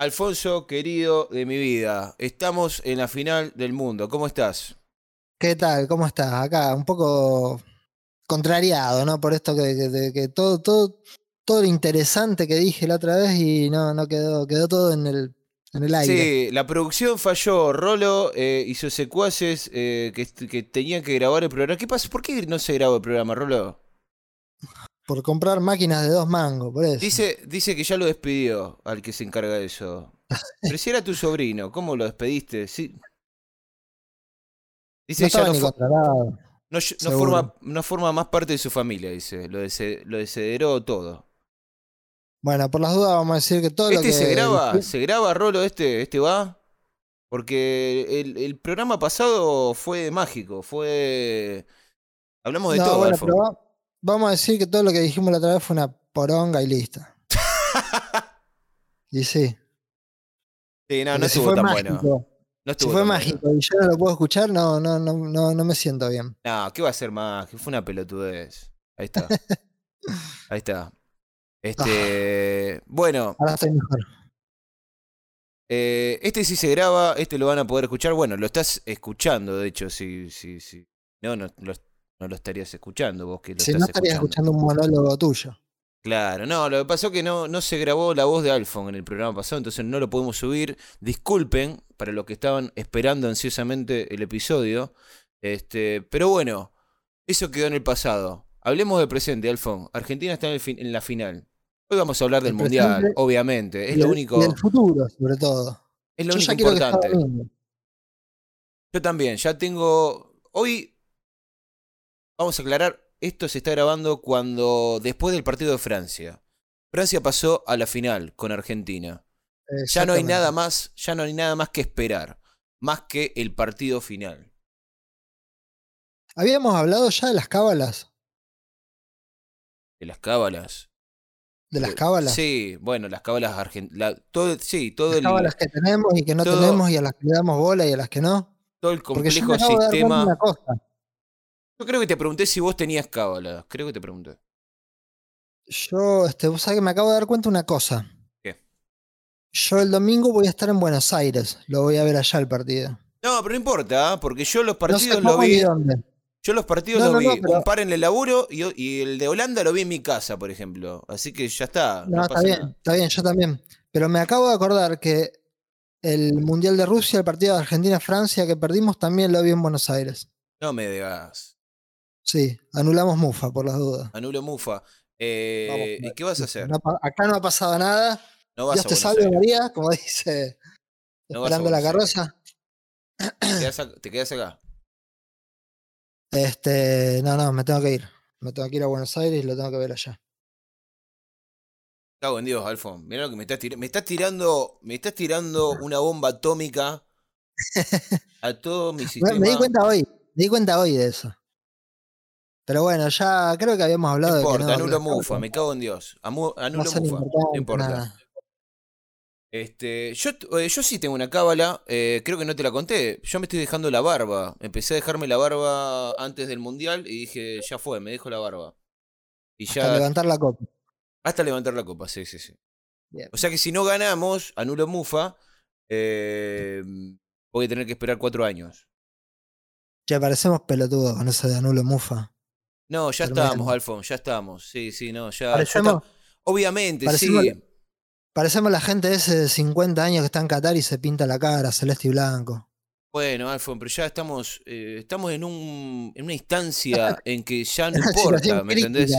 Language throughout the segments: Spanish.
Alfonso, querido de mi vida, estamos en la final del mundo. ¿Cómo estás? ¿Qué tal? ¿Cómo estás? Acá, un poco contrariado, ¿no? Por esto que, que- que todo, todo, todo lo interesante que dije la otra vez y no, no quedó, quedó todo en el, en el aire. Sí, la producción falló. Rolo eh, y sus secuaces eh, que, que tenían que grabar el programa. ¿Qué pasa? ¿Por qué no se grabó el programa, Rolo? Por comprar máquinas de dos mangos, por eso. Dice, dice que ya lo despidió al que se encarga de eso. Pero si era tu sobrino, ¿cómo lo despediste? Sí. Dice no que ya no, ni fo- contratado. no, no forma, no forma más parte de su familia, dice. Lo, lo desederó todo. Bueno, por las dudas vamos a decir que todo lo ¿Este que. se graba? ¿Se graba, Rolo? ¿Este, este va? Porque el, el programa pasado fue mágico, fue... Hablamos de No, todo, bueno, Alfo. pero va- vamos a decir que todo lo que dijimos la otra vez fue una poronga y listo. y sí. Sí, no, no si estuvo tan mágico, bueno. No si fue mágico bueno. y yo no lo puedo escuchar, no, no, no, no, no me siento bien. No, ¿qué va a ser más? Que fue una pelotudez. Ahí está. Ahí está. Este. Bueno, Ahora estoy mejor. eh, este sí se graba, este lo van a poder escuchar. Bueno, lo estás escuchando, de hecho, si, si, si. No, no, lo, no lo estarías escuchando vos que lo Si estás no estarías escuchando. escuchando un monólogo tuyo. Claro, no, lo que pasó es que no, no se grabó la voz de Alfon en el programa pasado, entonces no lo podemos subir. Disculpen para los que estaban esperando ansiosamente el episodio. Este, pero bueno, eso quedó en el pasado. Hablemos del presente, Alfon. Argentina está en, el fin- en la final. Hoy vamos a hablar del El Mundial, obviamente. Es Y lo del- único, y del futuro, sobre todo. es lo Yo único importante. Yo también, ya tengo. Hoy vamos a aclarar, esto se está grabando cuando. después del partido de Francia. Francia pasó a la final con Argentina. Ya no hay nada más, ya no hay nada más que esperar. Más que el partido final. Habíamos hablado ya de las cábalas. De las cábalas. De las Eh, cábalas. Sí, bueno, las cábalas argentinas. Todo, sí, todo Las el, cábalas que tenemos y que no todo- tenemos y a las que le damos bola y a las que no. todo el complejo sistema. Yo creo que te pregunté si vos tenías cábalas. Creo que te pregunté. Yo, este, vos sabés que me acabo de dar cuenta de una cosa. ¿Qué? Yo el domingo voy a estar en Buenos Aires. Lo voy a ver allá el partido. No, pero no importa, ¿ah? porque yo los No partidos sé los vi. dónde. Yo los partidos No, los no, vi. no, pero- Un par en el laburo y, y el de Holanda lo vi en mi casa, por ejemplo. Así que ya está. No, No, está bien, nada. está bien, yo también. Pero me acabo de acordar que el Mundial de Rusia, el partido de Argentina-Francia que perdimos, también lo vi en Buenos Aires. No me digas. Sí, anulamos Mufa por las dudas. Anulo Mufa. Eh, Vamos, ¿Y qué vas a hacer? No acá no ha pasado nada. No vas Dios a te salve. María, como dice No esperando la carroza. Te quedás acá. Este, no, no, me tengo que ir. Me tengo que ir a Buenos Aires y lo tengo que ver allá. Cago en Dios, Alfon. Mirá lo que me estás tirando. Me estás tirando. Me estás tirando una bomba atómica a todo mi sistema. me di cuenta hoy, me di cuenta hoy de eso. Pero bueno, ya creo que habíamos No hablado de que importa, no, anulo Mufa, me cago en Dios. Amu- no anulo Mufa. No importa. nada. Este, yo, eh, yo sí tengo una cábala, eh, creo que no te la conté. Yo me estoy dejando la barba. Empecé a dejarme la barba antes del mundial y dije, ya fue, me dejo la barba. Y Hasta ya. levantar la copa. Hasta levantar la copa, sí, sí, sí. Bien. O sea que si no ganamos, anulo Mufa, eh, voy a tener que esperar cuatro años. Ya parecemos pelotudos con eso de anulo Mufa. No, ya estamos, Alfon, ya estamos. Sí, sí, no, ya. Parecemos, Obviamente, parecemos- sí. parecemos la gente ese de 50 años que está en Qatar y se pinta la cara, celeste y blanco. Bueno, Alfon, pero ya estamos, eh, estamos en, un, en una instancia en que ya no importa, ¿me entendés?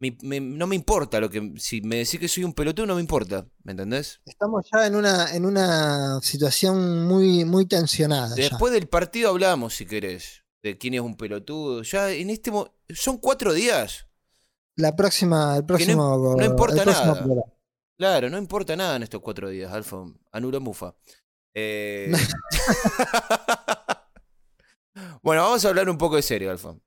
Mi- me- no me importa lo que. Si me decís que soy un pelotudo, no me importa, ¿me entendés? Estamos ya en una, en una situación muy, muy tensionada. ya. Después del partido hablamos, si querés, de quién es un pelotudo. Ya en este mo- Son cuatro días. La próxima, el no- próximo, no importa el próximo nada. Claro, no importa nada en estos cuatro días, Alfon. Anulo Mufa. Eh, bueno, vamos a hablar un poco de serio, Alfon.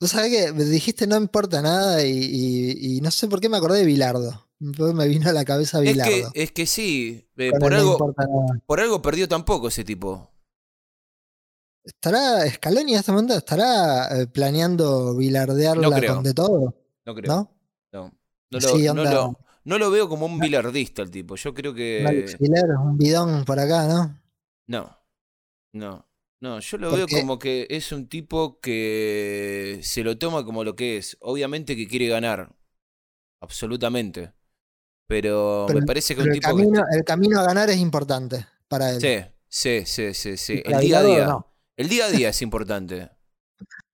Vos sabés que me dijiste no importa nada y, y- y no sé por qué me acordé de Bilardo. Me vino a la cabeza Es Bilardo. que, es que sí, eh, por, no algo, importa por algo perdió tampoco ese tipo. ¿Estará Scaloni en este momento? ¿Estará eh, planeando bilardearla No con de todo? No creo. ¿No? No, no, lo, Sí, no, lo, no lo veo como un bilardista el tipo. Yo creo que. un bidón por acá, ¿no? No, no. No, yo lo veo Porque- como que es un tipo que se lo toma como lo que es. Obviamente que quiere ganar. Absolutamente. Pero, Pero me el- parece que un el tipo que. camino, el camino a ganar es importante para él. Sí, sí, sí, sí, sí. El día a día. no. El día a día es importante.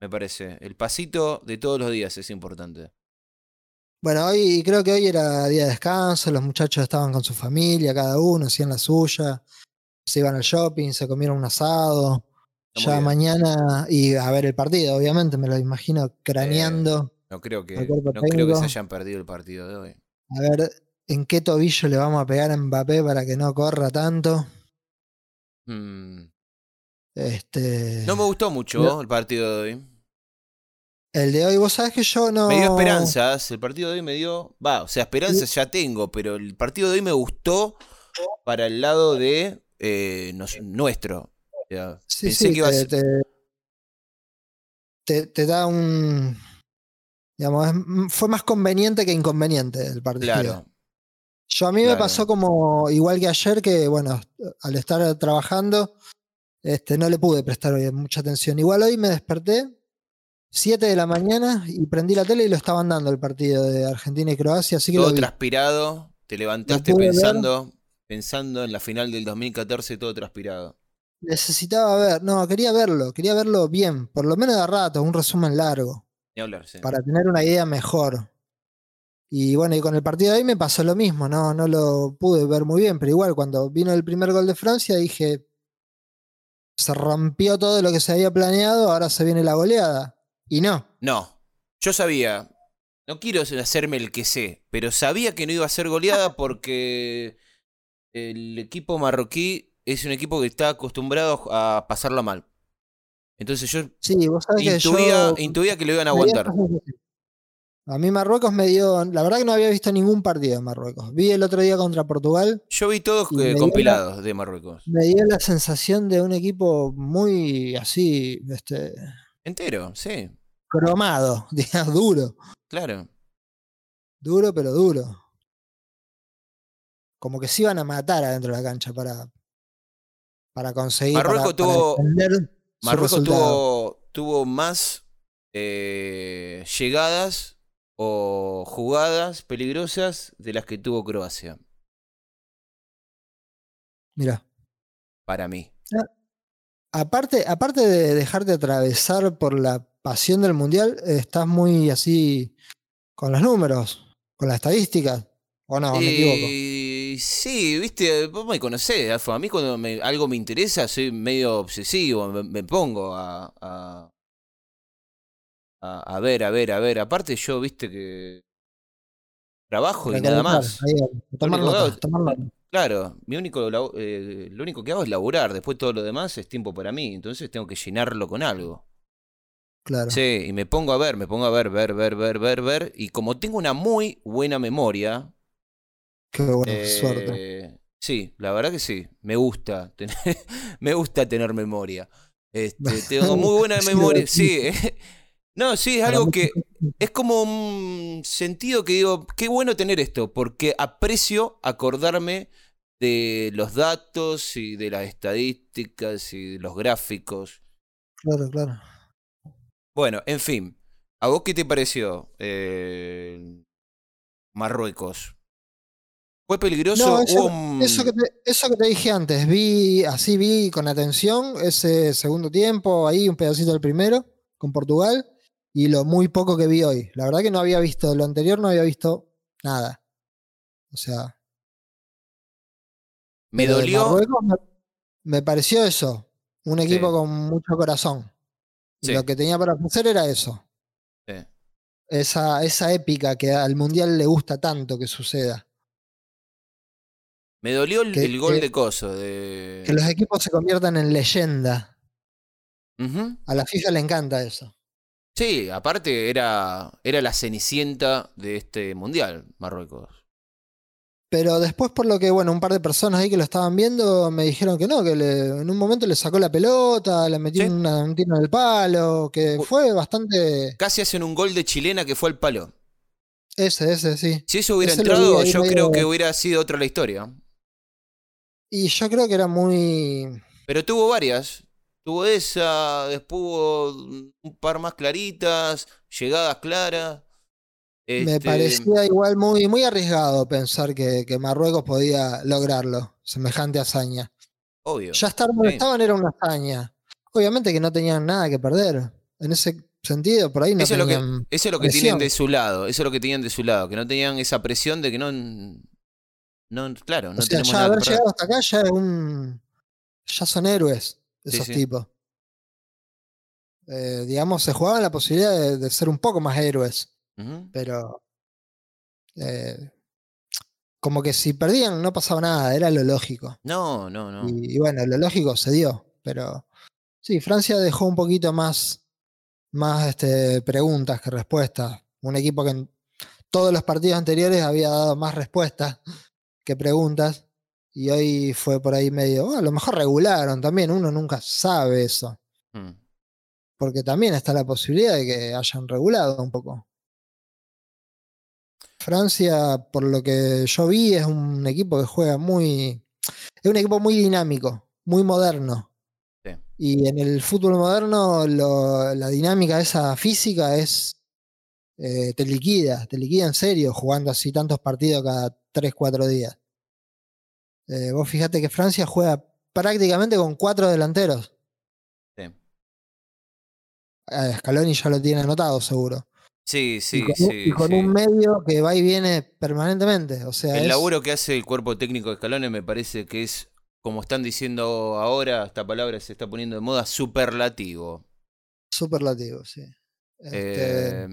Me parece. El pasito de todos los días es importante. Bueno, hoy creo que hoy era día de descanso, los muchachos estaban con su familia, cada uno hacían la suya, se iban al shopping, se comieron un asado. Está Ya mañana, y a ver el partido, obviamente, me lo imagino craneando, No creo que, no creo que se hayan perdido el partido de hoy. a ver en qué tobillo le vamos a pegar a Mbappé para que no corra tanto. Mm. Este, No me gustó mucho No. el partido de hoy. el de hoy, vos sabés que yo no. Me dio esperanzas. El partido de hoy me dio. Va, o sea, esperanzas ya tengo, pero el partido de hoy me gustó para el lado de eh, nos- nuestro. O sea, Sí, pensé sí, que iba a te, ser- te- te- te da un. Digamos, fue más conveniente que inconveniente el partido. Claro. Yo a mí me pasó como igual que ayer, que bueno, al estar trabajando, este, no le pude prestar hoy mucha atención. Igual hoy me desperté 7 de la mañana y prendí la tele y lo estaban dando el partido de Argentina y Croacia, así que Todo transpirado. Te levantaste ver. pensando. Pensando en la final del 2014, todo transpirado. Necesitaba ver, no, quería verlo, quería verlo bien, por lo menos de a rato, un resumen largo. Ni hablar, sí. para tener una idea mejor. Y bueno, y con el partido de hoy me pasó lo mismo, no, no lo pude ver muy bien, pero igual cuando vino el primer gol de Francia dije, se rompió todo lo que se había planeado, ahora se viene la goleada. Y no, No, yo sabía, no quiero hacerme el que sé, pero sabía que no iba a ser goleada porque el equipo marroquí es un equipo que está acostumbrado a pasarla mal. Entonces yo sí, vos sabés que intuía, yo... intuía que lo iban a aguantar. A mí Marruecos me dio, la verdad que no había visto ningún partido de Marruecos. Vi el otro día contra Portugal, Yo vi todos eh, compilados de Marruecos. me dio la sensación de un equipo muy así, este, Entero, sí, cromado, digamos, duro. claro. Duro, pero duro. Como que se iban a matar adentro de la cancha para, para conseguir. Marruecos para tuvo- Marruecos tuvo, tuvo más eh, llegadas o jugadas peligrosas de las que tuvo Croacia, Mira. para mí. Aparte, aparte de dejarte atravesar por la pasión del mundial, estás muy así con los números, con las estadísticas. ¿O no? Me equivoco. Eh, sí, viste, vos me conocés. A mí cuando me- algo me interesa soy medio obsesivo, me, me pongo a, a, a- a ver, a ver, a ver. Aparte yo, viste que trabajo y nada más. tomar nota, tomar nota. Claro, mi único, eh, lo único que hago es laburar, después todo lo demás es tiempo para mí, entonces tengo que llenarlo con algo. Claro. Sí, y me pongo a ver, me pongo a ver, ver, ver, ver, ver, ver, y como tengo una muy buena memoria, Qué buena suerte. Eh, Sí, la verdad que sí. Me gusta tener, me gusta tener memoria. Este, tengo muy buena memoria. Sí, eh. no, sí, es algo que es como un sentido que digo, qué bueno tener esto, porque aprecio acordarme de los datos y de las estadísticas y de los gráficos. Claro, claro. Bueno, en fin, ¿a vos qué te pareció eh, Marruecos? ¿Fue peligroso? No, eso- Eso que, te, eso que te dije antes, vi, así vi con atención ese segundo tiempo, ahí un pedacito del primero, con Portugal, y lo muy poco que vi hoy. La verdad que no había visto, lo anterior no había visto nada. O sea, Me dolió. Me, me pareció eso, un equipo Sí. con mucho corazón. Y. Lo que tenía para ofrecer era eso, Sí. esa, esa épica que al Mundial le gusta tanto que suceda. Me dolió el, Que- el gol que- de coso. De... Que los equipos se conviertan en leyenda. A la FIFA le encanta eso. Sí, aparte era, era la cenicienta de este mundial, Marruecos. Pero después, por lo que, bueno, un par de personas ahí que lo estaban viendo me dijeron que no, que le- en un momento le sacó la pelota, le metió Sí. una- un tiro en el palo, que fue bastante. Casi hacen un gol de chilena que fue al palo. Ese, ese, sí. Si eso hubiera Ese entrado, yo medio- creo que hubiera sido otra la historia. Y yo creo que era muy. Pero tuvo varias. Tuvo esa, después hubo un par más claritas, llegadas claras. Me Este, parecía igual muy, muy arriesgado pensar que, que Marruecos podía lograrlo, semejante hazaña. Obvio. Ya estar donde sí. estaban era una hazaña. Obviamente que no tenían nada que perder. En ese sentido, por ahí no eso, es lo que, tenían. eso es lo que presión. tienen de su lado. Eso es lo que tenían de su lado. Que no tenían esa presión de que no. no claro, no o sea, tenemos ya nada haber que llegado hasta acá ya es un. Ya son héroes esos sí. tipos. Eh, digamos, se jugaban la posibilidad de, de ser un poco más héroes. Pero eh, como que si perdían no pasaba nada, era lo lógico. No, no, no. Y, y bueno, lo lógico se dio, pero sí, Francia dejó un poquito más, más este, preguntas que respuestas. Un equipo que en todos los partidos anteriores había dado más respuestas que preguntas. Y hoy fue por ahí medio, "Oh, a lo mejor regularon también, uno nunca sabe eso. Mm. Porque también está la posibilidad de que hayan regulado un poco. Francia, por lo que yo vi, es un equipo que juega muy. Es un equipo muy dinámico, muy moderno. Sí. Y en el fútbol moderno, lo- la dinámica esa física es. eh, te liquida, te liquida en serio, jugando así tantos partidos cada 3, 4 días. Eh, vos fíjate que Francia juega prácticamente con cuatro delanteros. Sí. Eh, Scaloni ya lo tiene anotado, seguro. Sí, y sí, con, un- sí. y con sí. un medio que va y viene permanentemente. O sea, El es laburo que hace el cuerpo técnico de Scaloni me parece que es, como están diciendo ahora, esta palabra se está poniendo de moda, superlativo. superlativo, sí. Este, Eh,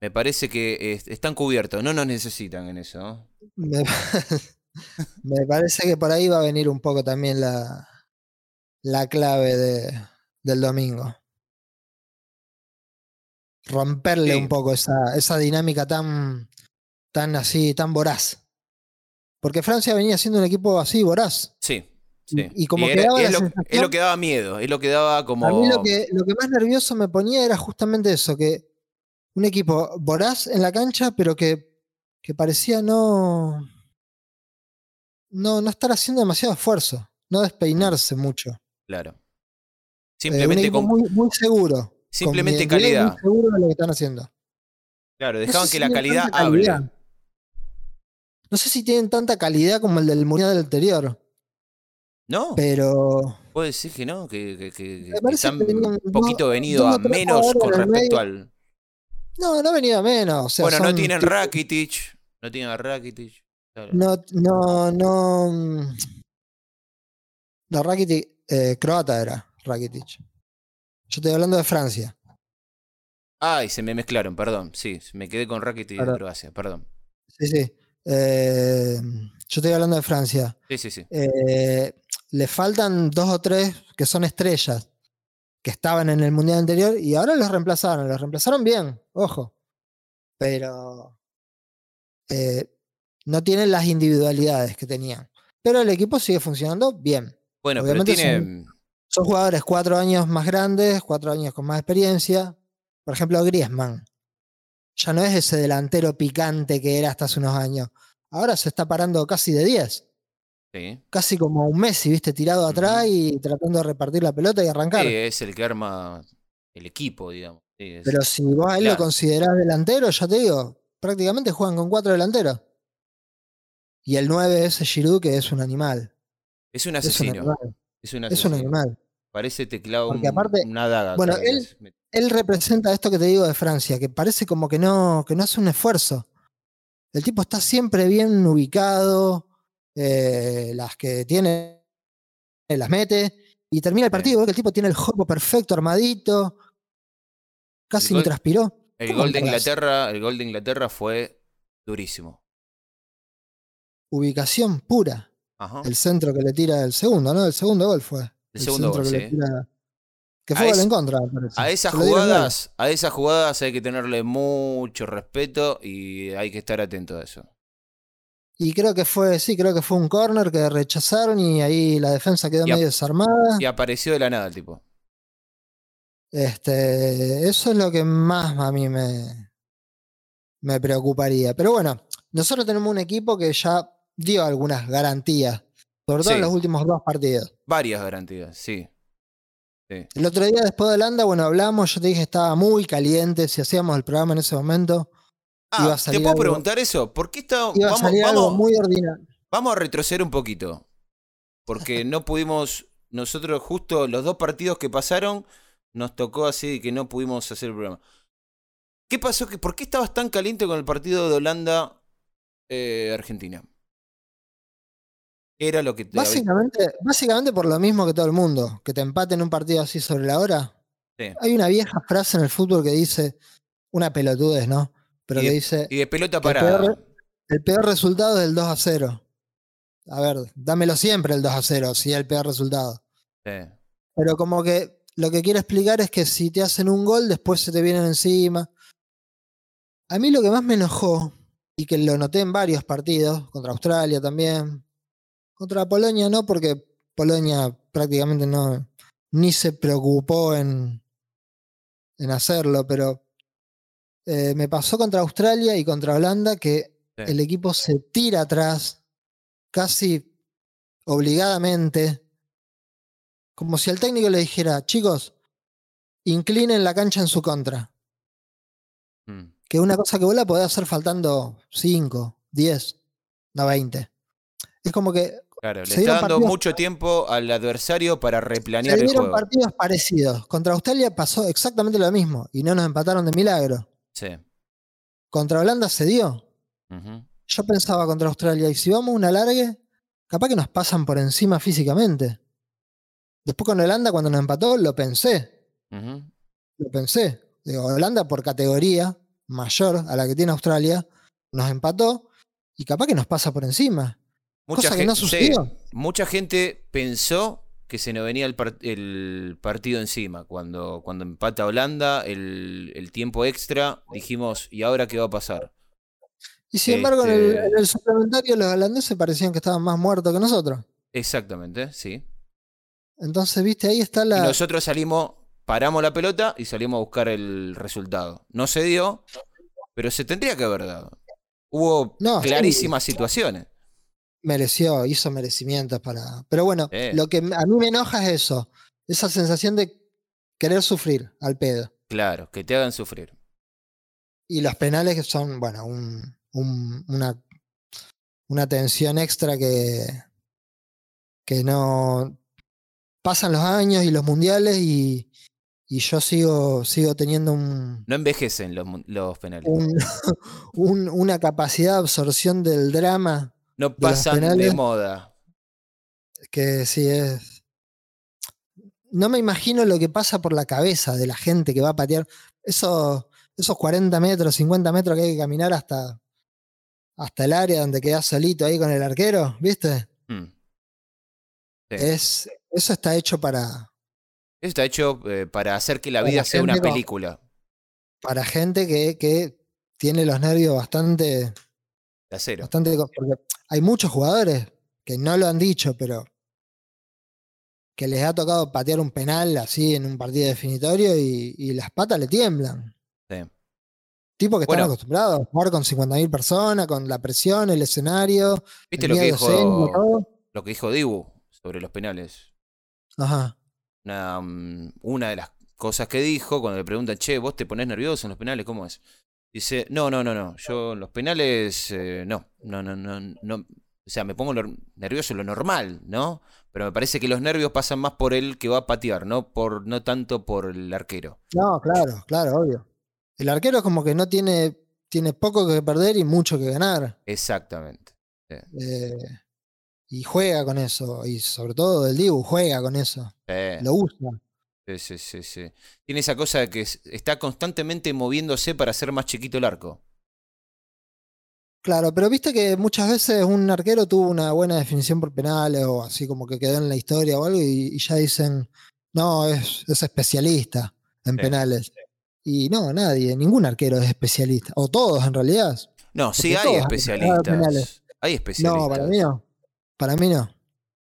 me parece que es- están cubiertos, no nos necesitan en eso. ¿no? me, parece que por ahí va a venir un poco también la, la clave de, del domingo. Romperle Sí. un poco esa, esa dinámica tan, tan así, tan voraz. Porque Francia venía siendo un equipo así, voraz. Sí. Y- sí. y como que era- daba es, la lo, sensación- es lo que daba miedo, es lo que daba como... A mí lo que, lo que más nervioso me ponía era justamente eso, que un equipo voraz en la cancha, pero que, que parecía no, no, no estar haciendo demasiado esfuerzo, no despeinarse mucho. Claro. Eh, Simplemente, con- muy, muy seguro. simplemente calidad. Muy seguro de lo que están haciendo. Claro, No dejaban sé que si la calidad hable. calidad. No sé si tienen tanta calidad como el del Mundial anterior, ¿No? pero Puede decir que no, que, que- que- están un poquito venido a menos con respecto medio. al... no, no ha venido a menos. o sea, bueno, no tienen Rakitic, no tienen a Rakitic. Claro. No, no, no. mm, No, Rakitic, eh, croata era Rakitic. Yo estoy hablando de Francia. Ay, se me mezclaron, perdón. Sí, me quedé con Rakitic de. Croacia, perdón. Sí, sí. Eh, yo estoy hablando de Francia. Sí, sí, sí. Eh, le faltan dos o tres que son estrellas que estaban en el mundial anterior y ahora los reemplazaron. Los reemplazaron bien, ojo. Pero eh, no tienen las individualidades que tenían. Pero el equipo sigue funcionando bien. Bueno, Obviamente pero tiene... Son jugadores cuatro años más grandes, cuatro años con más experiencia. Por ejemplo, Griezmann. Ya no es ese delantero picante que era hasta hace unos años. Ahora se está parando casi de 10. Sí. Casi como un Messi, ¿viste? Tirado atrás y tratando de repartir la pelota y arrancar. Sí, es el que arma el equipo, digamos. Sí, Pero si vos a él lo considerás delantero, ya te digo, prácticamente juegan con cuatro delanteros. Y el 9 es Giroud, que es un animal. es un Es un asesino. animal. Es un Es asesino. un animal. Parece teclado Porque aparte- una daga. bueno, él- representa esto que te digo de Francia, que parece como que no, que no hace un esfuerzo. El tipo está siempre bien ubicado, eh, las que tiene las mete y termina el Sí. partido. ves que el tipo tiene el juego perfecto, armadito, casi gol- transpiró. El ¿Cómo gol de? Inglaterra, el gol de Inglaterra fue durísimo. Ubicación pura. Ajá. El centro que le tira el segundo, ¿no? El segundo gol fue. El segundo gol, que le tira- Que fue gol en contra, me parece. A esas jugadas, a esas jugadas hay que tenerle mucho respeto y hay que estar atento a eso. Y creo que fue, sí, creo que fue un corner que rechazaron y ahí la defensa quedó Y medio desarmada. Y apareció de la nada el tipo. Este, eso es lo que más a mí me, me preocuparía. Pero bueno, nosotros tenemos un equipo que ya dio algunas garantías, sobre todo Sí. en los últimos dos partidos. Varias garantías, sí. Sí. El otro día después de Holanda, bueno, hablamos, yo te dije que estaba muy caliente, si hacíamos el programa en ese momento, Iba a Ah, ¿te salir puedo algo- preguntar eso? ¿Por qué está, iba a vamos, salir algo vamos, muy ordinario. vamos a retroceder un poquito. Porque no pudimos, nosotros justo los dos partidos que pasaron, nos tocó así que no pudimos hacer el programa. ¿Qué pasó? ¿Por qué estabas tan caliente con el partido de Holanda-Argentina? Era lo que te... Básicamente, básicamente por lo mismo que todo el mundo, que te empaten un partido así sobre la hora. Sí. Hay una vieja frase en el fútbol que dice, una pelotudez, ¿no? Pero que dice, Y de pelota el parada. peor- el peor resultado es el 2 a 0. A ver, dámelo siempre el 2 a 0, si es el peor resultado. Sí. Pero como que lo que quiero explicar es que si te hacen un gol, después se te vienen encima. A mí lo que más me enojó, y que lo noté en varios partidos, contra Australia también, contra Polonia no, porque Polonia prácticamente no, ni se preocupó en, en hacerlo, pero eh, me pasó contra Australia y contra Holanda que Sí. el equipo se tira atrás, casi obligadamente, como si el técnico le dijera, chicos, inclinen la cancha en su contra. Mm. Que una cosa que vos la podés hacer faltando 5, 10, no 20. Es como que Claro, le Se está dando mucho tiempo al adversario para se replanear el dieron juego. partidos parecidos. Contra Australia pasó exactamente lo mismo y no nos empataron de milagro. Sí. Contra Holanda se dio. Yo pensaba contra Australia, y si vamos a una largue, capaz que nos pasan por encima físicamente. Después con Holanda, cuando nos empató, lo pensé. Lo pensé. Digo, Holanda por categoría mayor a la que tiene Australia, nos empató y capaz que nos pasa por encima. Mucha Cosa que no sucedió. mucha gente pensó que se nos venía el, par- el partido encima. Cuando, cuando empata Holanda, el, el tiempo extra, dijimos, ¿y ahora qué va a pasar? Y sin embargo, en, el, Este- en el suplementario los holandeses parecían que estaban más muertos que nosotros. Exactamente, sí. Entonces, viste, ahí está Y la. nosotros salimos, paramos la pelota y salimos a buscar el resultado. No se dio, pero se tendría que haber dado. Hubo No, sí. clarísimas situaciones. Mereció, hizo merecimientos para. Pero bueno, Sí. lo que a mí me enoja es eso. Esa sensación de querer sufrir al pedo. Claro, que te hagan sufrir. Y los penales que son, bueno, un, un- una, una tensión extra que, que no pasan los años y los mundiales y, y yo sigo, sigo teniendo un, No envejecen los, los penales. un- un- una capacidad de absorción del drama No pasan de penales- moda. que sí es. No me imagino lo que pasa por la cabeza de la gente que va a patear esos, esos 40 metros, 50 metros que hay que caminar hasta, hasta el área donde quedas solito ahí con el arquero, ¿viste? Mm. Sí. Es, eso está hecho para, Eso está hecho eh, para hacer que la vida sea una película. para gente que, que tiene los nervios bastante, De acero. bastante. Porque hay muchos jugadores que no lo han dicho, pero que les ha tocado patear un penal así en un partido definitorio y, y las patas le tiemblan. Sí. Tipo que están Bueno. acostumbrados a jugar con 50.000 personas, con la presión, el escenario, ¿Viste el lo que, dijo, todo. lo que dijo Dibu sobre los penales? Ajá. Una, mm, una de las cosas que dijo cuando le preguntan, che, ¿vos te ponés nervioso en los penales? ¿Cómo es? Dice, no, no, no, no. Yo los penales, eh, no. No, no, no, no. O sea, me pongo nervioso lo normal, ¿no? Pero me parece que los nervios pasan más por el que va a patear, no por, no tanto por el arquero. No, claro, claro, obvio. El arquero es como que no tiene, tiene poco que perder y mucho que ganar. Exactamente. eh, y juega con eso. Y sobre todo el Dibu juega con eso. Eh, Lo usa. Sí, sí, sí, sí. Tiene esa cosa de que es- está constantemente moviéndose para hacer más chiquito el arco. Claro, pero viste que muchas veces un arquero tuvo una buena definición por penales o así como que quedó en la historia o algo y, y ya dicen, no, es, es especialista en Sí. penales. Y no, nadie, ningún arquero es especialista. O todos en realidad. No, sí hay especialistas. Hay especialistas. No, para mí no. Para mí no.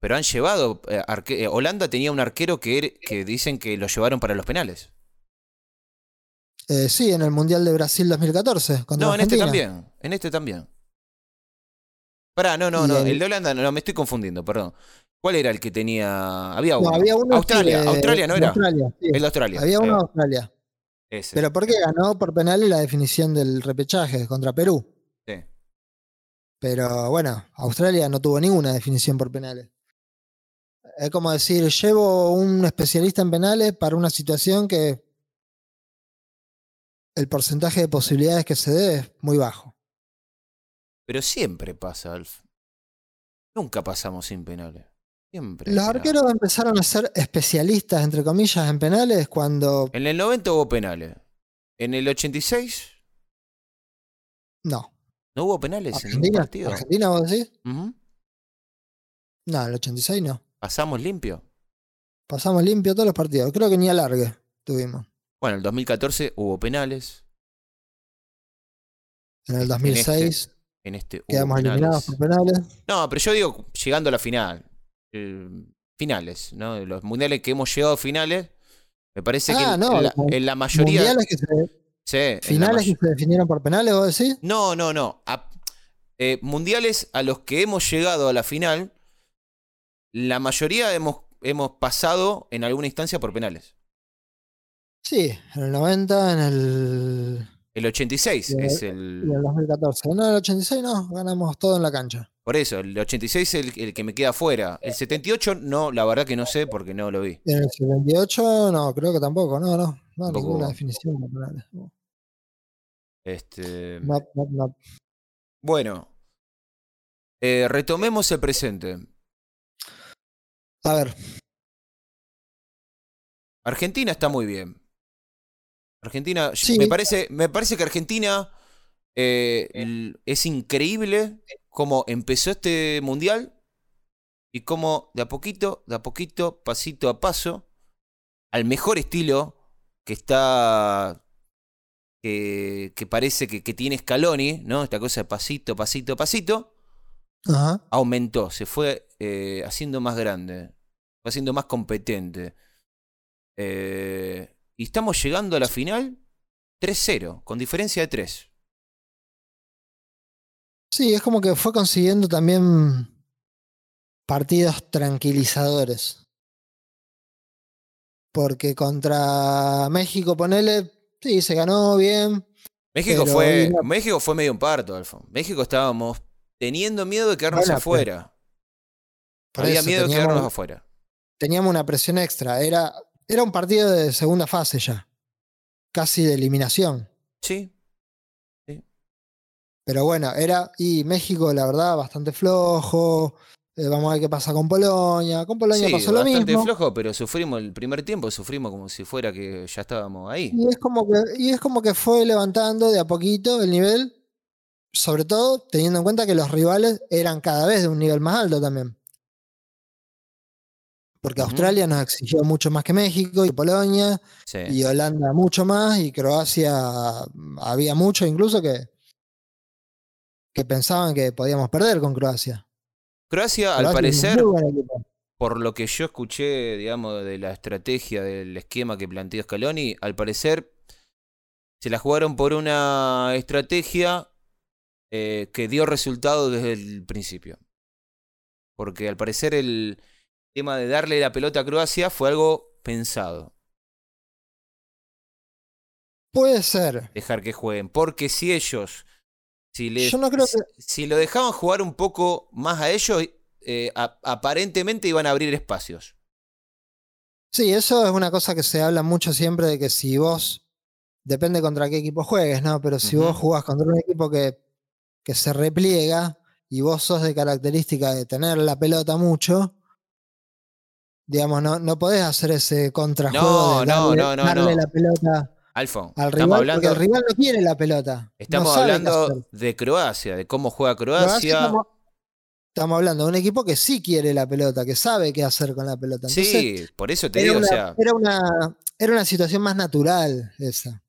Pero han llevado. eh, arque- eh, Holanda tenía un arquero que, era- que dicen que lo llevaron para los penales. Eh, sí, en el Mundial de Brasil 2014. Contra No, en este también. En este también. Pará, no, no, Y no. el- El de Holanda, no, me estoy confundiendo, perdón. ¿Cuál era el que tenía? Había uno. No, había uno Australia, que- Australia no era. Australia, sí. El de Australia. Había uno de Australia. ese. Pero porque ganó por penales la definición del repechaje contra Perú. Sí. Pero bueno, Australia no tuvo ninguna definición por penales. Es como decir, llevo un especialista en penales para una situación que el porcentaje de posibilidades que se dé es muy bajo. Pero siempre pasa, Alf. Nunca pasamos sin penales. Siempre. Los arqueros empezaron a ser especialistas, entre comillas, en penales cuando... En el 90 hubo penales. En el 86 No. no hubo penales en ningún Argentina, partido. Argentina, vos decís? Ujú. No, en el 86 no. Pasamos limpio. Pasamos limpio todos los partidos. Creo que ni alargue tuvimos. Bueno, en el 2014 hubo penales. En el En 2006 En este hubo quedamos penales. eliminados por penales. No, pero yo digo llegando a la final. Eh, finales, ¿no? Los mundiales que hemos llegado a finales, me parece que Ah, en, no, en la, en mayoría. Mundiales que se, sí, en finales que se definieron por penales, vos decís. No, no, no. A- eh, mundiales a los que hemos llegado a la final, la mayoría hemos, hemos pasado en alguna instancia por penales. Sí, en el 90, en el, El 86 Y el- es el. el 2014. No, en el 86 no, ganamos todo en la cancha. Por eso, el 86 es el, el que me queda fuera. El 78 no, la verdad que no sé porque no lo vi. En el 78 no, creo que tampoco, no, no. No, Tampoco. ninguna definición por penales. No, Este, no, no. Bueno, eh, retomemos el presente. A ver, Argentina está muy bien. Argentina, Sí. me, parece, me parece que Argentina eh, l- es increíble cómo empezó este mundial y cómo de a poquito, de a poquito, pasito a paso, al mejor estilo que está, que, que parece que, que tiene Scaloni, ¿no? Esta cosa de pasito, pasito, pasito, ajá. aumentó, se fue eh, haciendo más grande, fue haciendo más competente. Eh, y estamos llegando a la final 3-0, con diferencia de 3. Sí, es como que fue consiguiendo también partidos tranquilizadores. Porque contra México, ponele, sí, se ganó bien. México fue, México fue medio un parto, Alfon. México estábamos teniendo miedo de quedarnos Bueno, afuera. Por Había eso miedo de quedarnos afuera. Teníamos una presión extra. Era, era un partido de segunda fase ya. Casi de eliminación. Sí, Pero bueno, era. Y México, la verdad, bastante flojo. Eh, vamos a ver qué pasa con Polonia. Con Polonia sí pasó lo bastante mismo. flojo, pero sufrimos el primer tiempo, sufrimos como si fuera que ya estábamos ahí. Y es, como que, y es como que fue levantando de a poquito el nivel. Sobre todo teniendo en cuenta que los rivales eran cada vez de un nivel más alto también. Porque. Australia nos exigió mucho más que México y Polonia. Sí. y Holanda mucho más, y Croacia mm, había mucho incluso que, que pensaban que podíamos perder con Croacia. Croacia, al Croacia parecer, por lo que yo escuché, digamos, de la estrategia, del esquema que planteó Scaloni, al parecer se la jugaron por una estrategia eh, que dio resultado desde el principio. Porque al parecer el tema de darle la pelota a Croacia fue algo pensado. Puede ser. Dejar que jueguen. Porque si ellos, si, les, Yo no creo que- si lo dejaban jugar un poco más a ellos, eh, a- aparentemente iban a abrir espacios. Sí, eso es una cosa que se habla mucho siempre de que si vos, depende contra qué equipo juegues, ¿no? Pero si vos jugás contra un equipo que, que se repliega y vos sos de característica de tener la pelota mucho, digamos, no, no podés hacer ese contrajuego No, de darle, no, no, darle la pelota Alfon, al rival, hablando, porque el rival no quiere la pelota. estamos hablando de Croacia, de cómo juega Croacia estamos, estamos hablando de un equipo que sí quiere la pelota, que sabe qué hacer con la pelota. Entonces, sí, por eso te digo, una, o sea. era, una, era una situación más natural esa.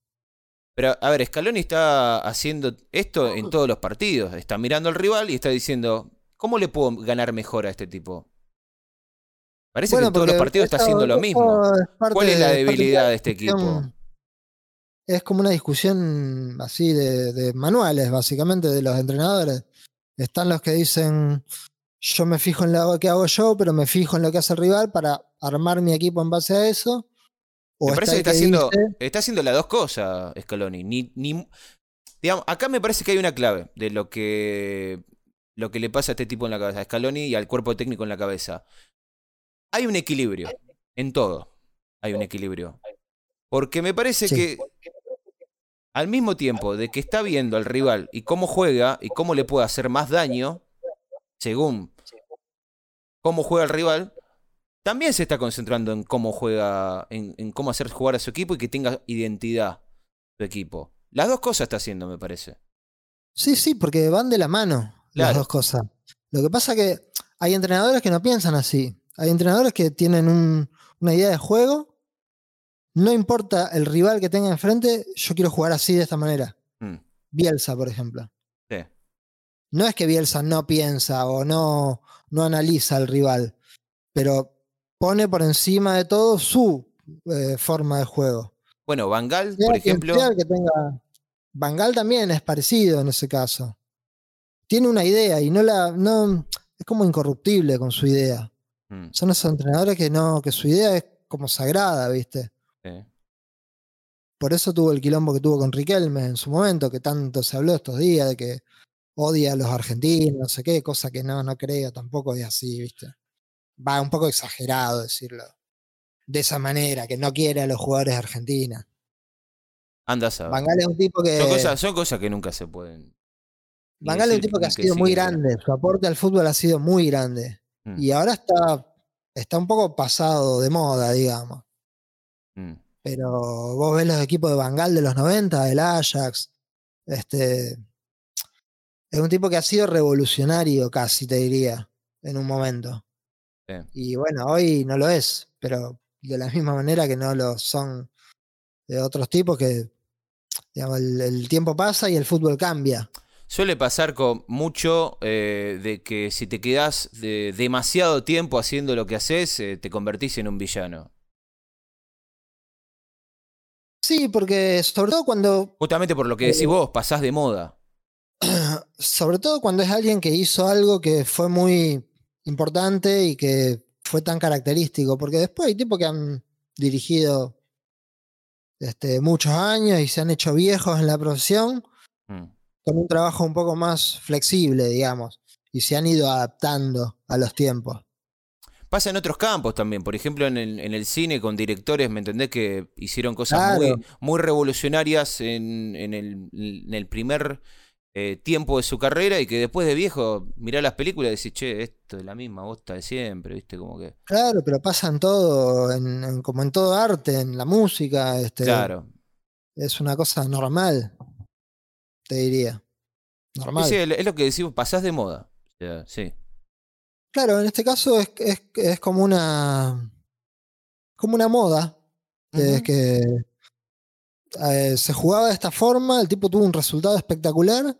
Pero a ver, Scaloni está haciendo esto en todos los partidos. Está mirando al rival y está diciendo, ¿cómo le puedo ganar mejor a este tipo? Parece que en todos los partidos está haciendo lo mismo. es ¿Cuál es la de- debilidad de este equipo? es como una discusión así de, de manuales, básicamente, de los entrenadores. Están los que dicen, yo me fijo en lo que hago yo, pero me fijo en lo que hace el rival para armar mi equipo en base a eso. Me parece que está haciendo, dice- está haciendo las dos cosas, Scaloni. Ni, ni, digamos, acá me parece que hay una clave de lo que, lo que le pasa a este tipo en la cabeza, a Scaloni y al cuerpo técnico en la cabeza. Hay un equilibrio en todo. Hay un equilibrio. Porque me parece Sí. que al mismo tiempo de que está viendo al rival y cómo juega y cómo le puede hacer más daño, según cómo juega el rival, también se está concentrando en cómo juega, en, en cómo hacer jugar a su equipo y que tenga identidad su equipo. Las dos cosas está haciendo, me parece. Sí, sí, porque van de la mano las dos cosas. Lo que pasa que hay entrenadores que no piensan así. Hay entrenadores que tienen un- una idea de juego. No importa el rival que tenga enfrente, yo quiero jugar así de esta manera. Mm, Bielsa, por ejemplo. sí. No es que Bielsa no piensa o no, no analiza al rival, pero pone por encima de todo su eh, forma de juego. Bueno, Bangal, por ejemplo. que tenga. Bangal también es parecido en ese caso. Tiene una idea y no la. No, es como incorruptible con su idea. Mm, Son esos entrenadores que no, que su idea es como sagrada, ¿viste? sí. Por eso tuvo el quilombo que tuvo con Riquelme en su momento, que tanto se habló estos días de que odia a los argentinos, no sé qué, cosa que no, no creo tampoco es así, ¿viste? Va un poco exagerado decirlo. De esa manera, que no quiere a los jugadores argentinos. Anda a saber. Bangal es un tipo que. Son cosas, son cosas que nunca se pueden. Bangal es un tipo que ha sido muy grande, su aporte al fútbol ha sido muy grande. Mm, Y ahora está, está un poco pasado de moda, digamos. mm. Pero vos ves los equipos de Bangal de los 90, el Ajax. Este, es un tipo que ha sido revolucionario casi, te diría, en un momento. Sí. Y bueno, hoy no lo es, pero de la misma manera que no lo son de otros tipos que digamos, el, el tiempo pasa y el fútbol cambia. Suele pasar con mucho eh, de que si te quedas de demasiado tiempo haciendo lo que haces, eh, te convertís en un villano. Sí, porque sobre todo cuando Justamente por lo que Eh, decís vos, pasás de moda. sobre todo cuando es alguien que hizo algo que fue muy importante y que fue tan característico, porque después hay tipos que han dirigido este, muchos años y se han hecho viejos en la profesión Mm. con un trabajo un poco más flexible, digamos, y se han ido adaptando a los tiempos. Pasa en otros campos también, por ejemplo en el, en el cine con directores, ¿me entendés? Que hicieron cosas Claro. muy, muy revolucionarias en, en el, en el primer eh, tiempo de su carrera y que después de viejo mirá las películas y decís, che, esto es la misma bosta de siempre, ¿viste? Como que... Claro, pero pasa en todo, en- en- como en todo arte, en la música, este, Claro. es una cosa normal, te diría. Normal. Sí, es lo que decimos, pasás de moda. Sí. Claro, en este caso es, es, es como una como una moda. Ujú. que eh, se jugaba de esta forma, el tipo tuvo un resultado espectacular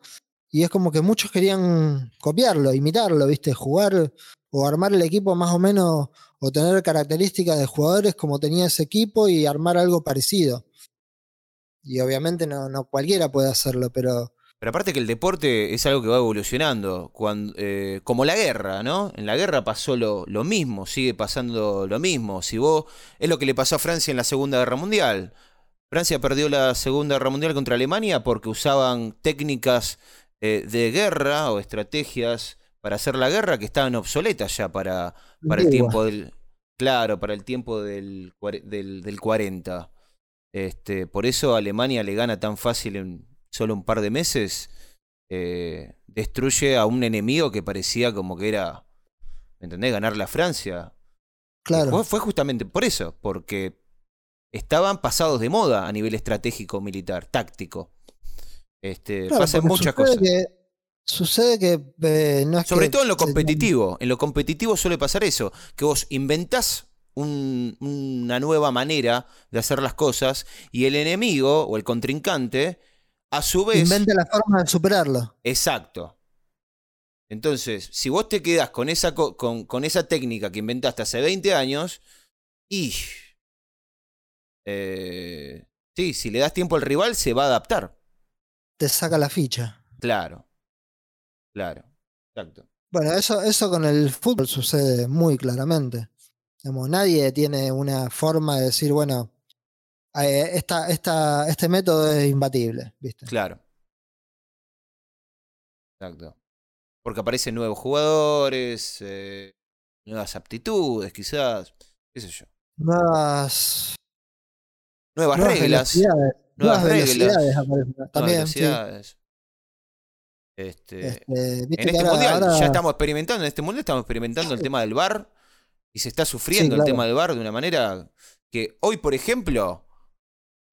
y es como que muchos querían copiarlo, imitarlo, ¿viste? Jugar o armar el equipo más o menos o tener características de jugadores como tenía ese equipo y armar algo parecido. Y obviamente no, no cualquiera puede hacerlo, pero Pero aparte que el deporte es algo que va evolucionando, cuando, eh, como la guerra, ¿no? En la guerra pasó lo, lo mismo, sigue pasando lo mismo. Si vos, es lo que le pasó a Francia en la Segunda Guerra Mundial. Francia perdió la Segunda Guerra Mundial contra Alemania porque usaban técnicas eh, de guerra o estrategias para hacer la guerra que estaban obsoletas ya para, para el tiempo del... Claro, para el tiempo del, del, del 40. Este, por eso Alemania le gana tan fácil en solo un par de meses. eh, destruye a un enemigo que parecía como que era, ¿me entendés? Ganarle a Francia. claro. Fue, fue justamente por eso, porque estaban pasados de moda a nivel estratégico, militar, táctico. Este, Claro, pasan muchas sucede cosas. que- sucede que eh, no es Sobre que todo en lo competitivo. En lo competitivo suele pasar eso, que vos inventás un- una nueva manera de hacer las cosas y el enemigo o el contrincante, a su vez... inventa la forma de superarlo. Exacto. Entonces, si vos te quedás con esa, co- con, con esa técnica que inventaste hace 20 años, y eh, Sí, si le das tiempo al rival, se va a adaptar. Te saca la ficha. Claro. Claro. Exacto. Bueno, eso, eso con el fútbol sucede muy claramente. Digamos, nadie tiene una forma de decir, bueno, eh, esta, esta, este método es imbatible, ¿viste? Claro. Exacto. Porque aparecen nuevos jugadores, eh, nuevas aptitudes, quizás, qué sé yo. Nuevas, Nuevas, nuevas reglas. nuevas reglas, aparecen nuevas también. sí. Este, Este, en este ahora- mundial ahora- ya estamos experimentando, en este mundial estamos experimentando el tema del VAR y se está sufriendo el claro. tema del VAR de una manera que hoy, por ejemplo,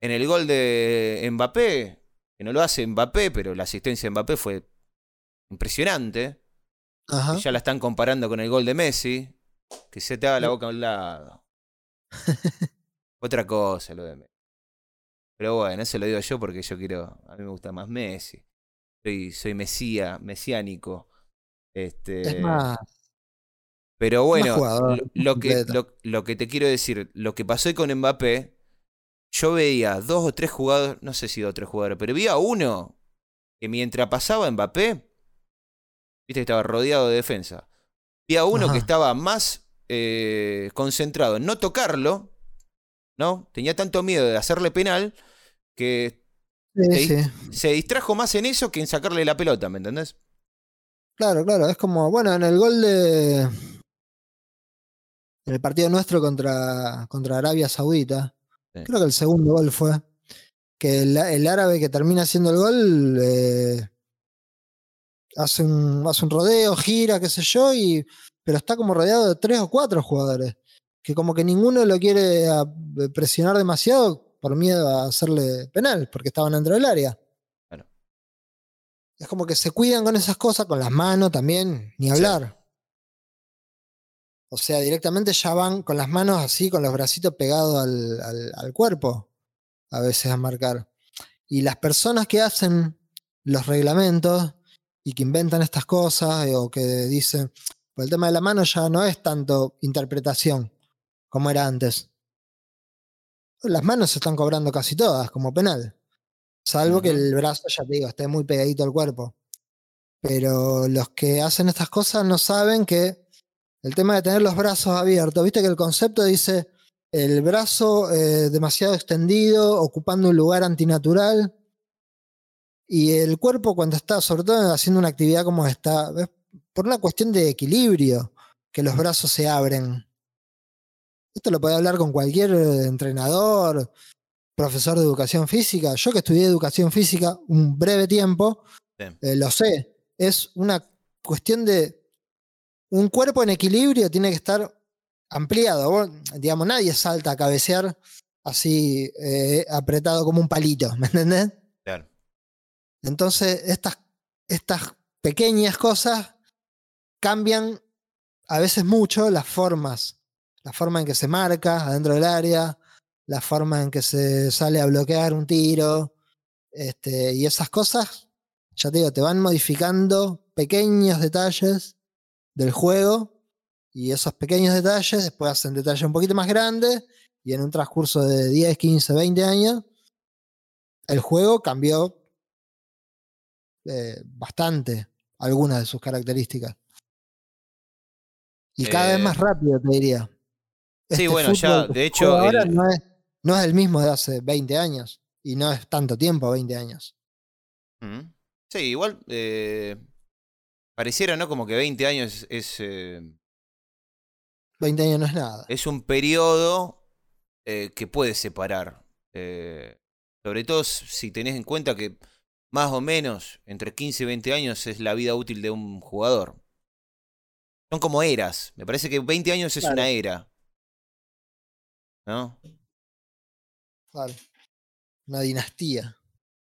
en el gol de Mbappé, que no lo hace Mbappé, pero la asistencia de Mbappé fue impresionante, Ajá. ya la están comparando con el gol de Messi, que se te haga la boca a un lado. Otra cosa lo de Messi. Pero bueno, eso lo digo yo porque yo quiero, a mí me gusta más Messi. Soy, soy mesía, mesiánico. Este, Es más, pero bueno, jugador, lo, que, lo, lo que te quiero decir, lo que pasó hoy con Mbappé, yo veía dos o tres jugadores, no sé si dos o tres jugadores, pero vi a uno que mientras pasaba Mbappé, viste que estaba rodeado de defensa, vi a uno Ajá. que estaba más eh, concentrado en no tocarlo, ¿no? Tenía tanto miedo de hacerle penal que sí, Ey. sí. se distrajo más en eso que en sacarle la pelota, ¿me entendés? Claro, claro. Es como, bueno, en el gol de. En el partido nuestro contra, contra Arabia Saudita, Sí. creo que el segundo gol fue. Que el, el árabe que termina haciendo el gol eh, hace, un, hace un rodeo, gira, qué sé yo, y, pero está como rodeado de tres o cuatro jugadores. Que como que ninguno lo quiere a- presionar demasiado por miedo a hacerle penal, porque estaban dentro del área. Es como que se cuidan con esas cosas, con las manos también, ni hablar. O sea, directamente ya van con las manos así, con los bracitos pegados al, al- al cuerpo, a veces a marcar. Y las personas que hacen los reglamentos y que inventan estas cosas eh, o que dicen, pues el tema de la mano ya no es tanto interpretación como era antes. Las manos se están cobrando casi todas como penal. Salvo que el brazo, ya te digo, esté muy pegadito al cuerpo. Pero los que hacen estas cosas no saben que el tema de tener los brazos abiertos, viste que el concepto dice el brazo eh, demasiado extendido, ocupando un lugar antinatural. Y el cuerpo cuando está, sobre todo haciendo una actividad como esta, es por una cuestión de equilibrio, que los brazos se abren. Esto lo puede hablar con cualquier eh, entrenador, profesor de educación física. Yo que estudié educación física un breve tiempo, Sí. eh, lo sé. Es una cuestión de un cuerpo en equilibrio tiene que estar ampliado. Vos, digamos, nadie salta a cabecear así eh, apretado como un palito, ¿me entendés? Claro. Entonces, estas, estas pequeñas cosas cambian a veces mucho las formas. La forma en que se marca adentro del área, la forma en que se sale a bloquear un tiro. Este, y esas cosas, ya te digo, te van modificando pequeños detalles del juego. Y esos pequeños detalles después hacen detalles un poquito más grandes. Y en un transcurso de 10, 15, 20 años, el juego cambió eh, bastante algunas de sus características. Y cada vez Eh, más rápido, te diría. Sí, Este bueno, ya, de hecho, ahora el- no, es, no es el mismo de hace 20 años. Y no es tanto tiempo, 20 años. Sí, igual eh, pareciera, ¿no? Como que 20 años es, eh, 20 años no es nada. es un periodo eh, que puede separar. eh, sobre todo si tenés en cuenta que más o menos entre 15 y 20 años es la vida útil de un jugador. Son como eras. Me parece que 20 años es Claro. una era. ¿No? Claro. Una dinastía.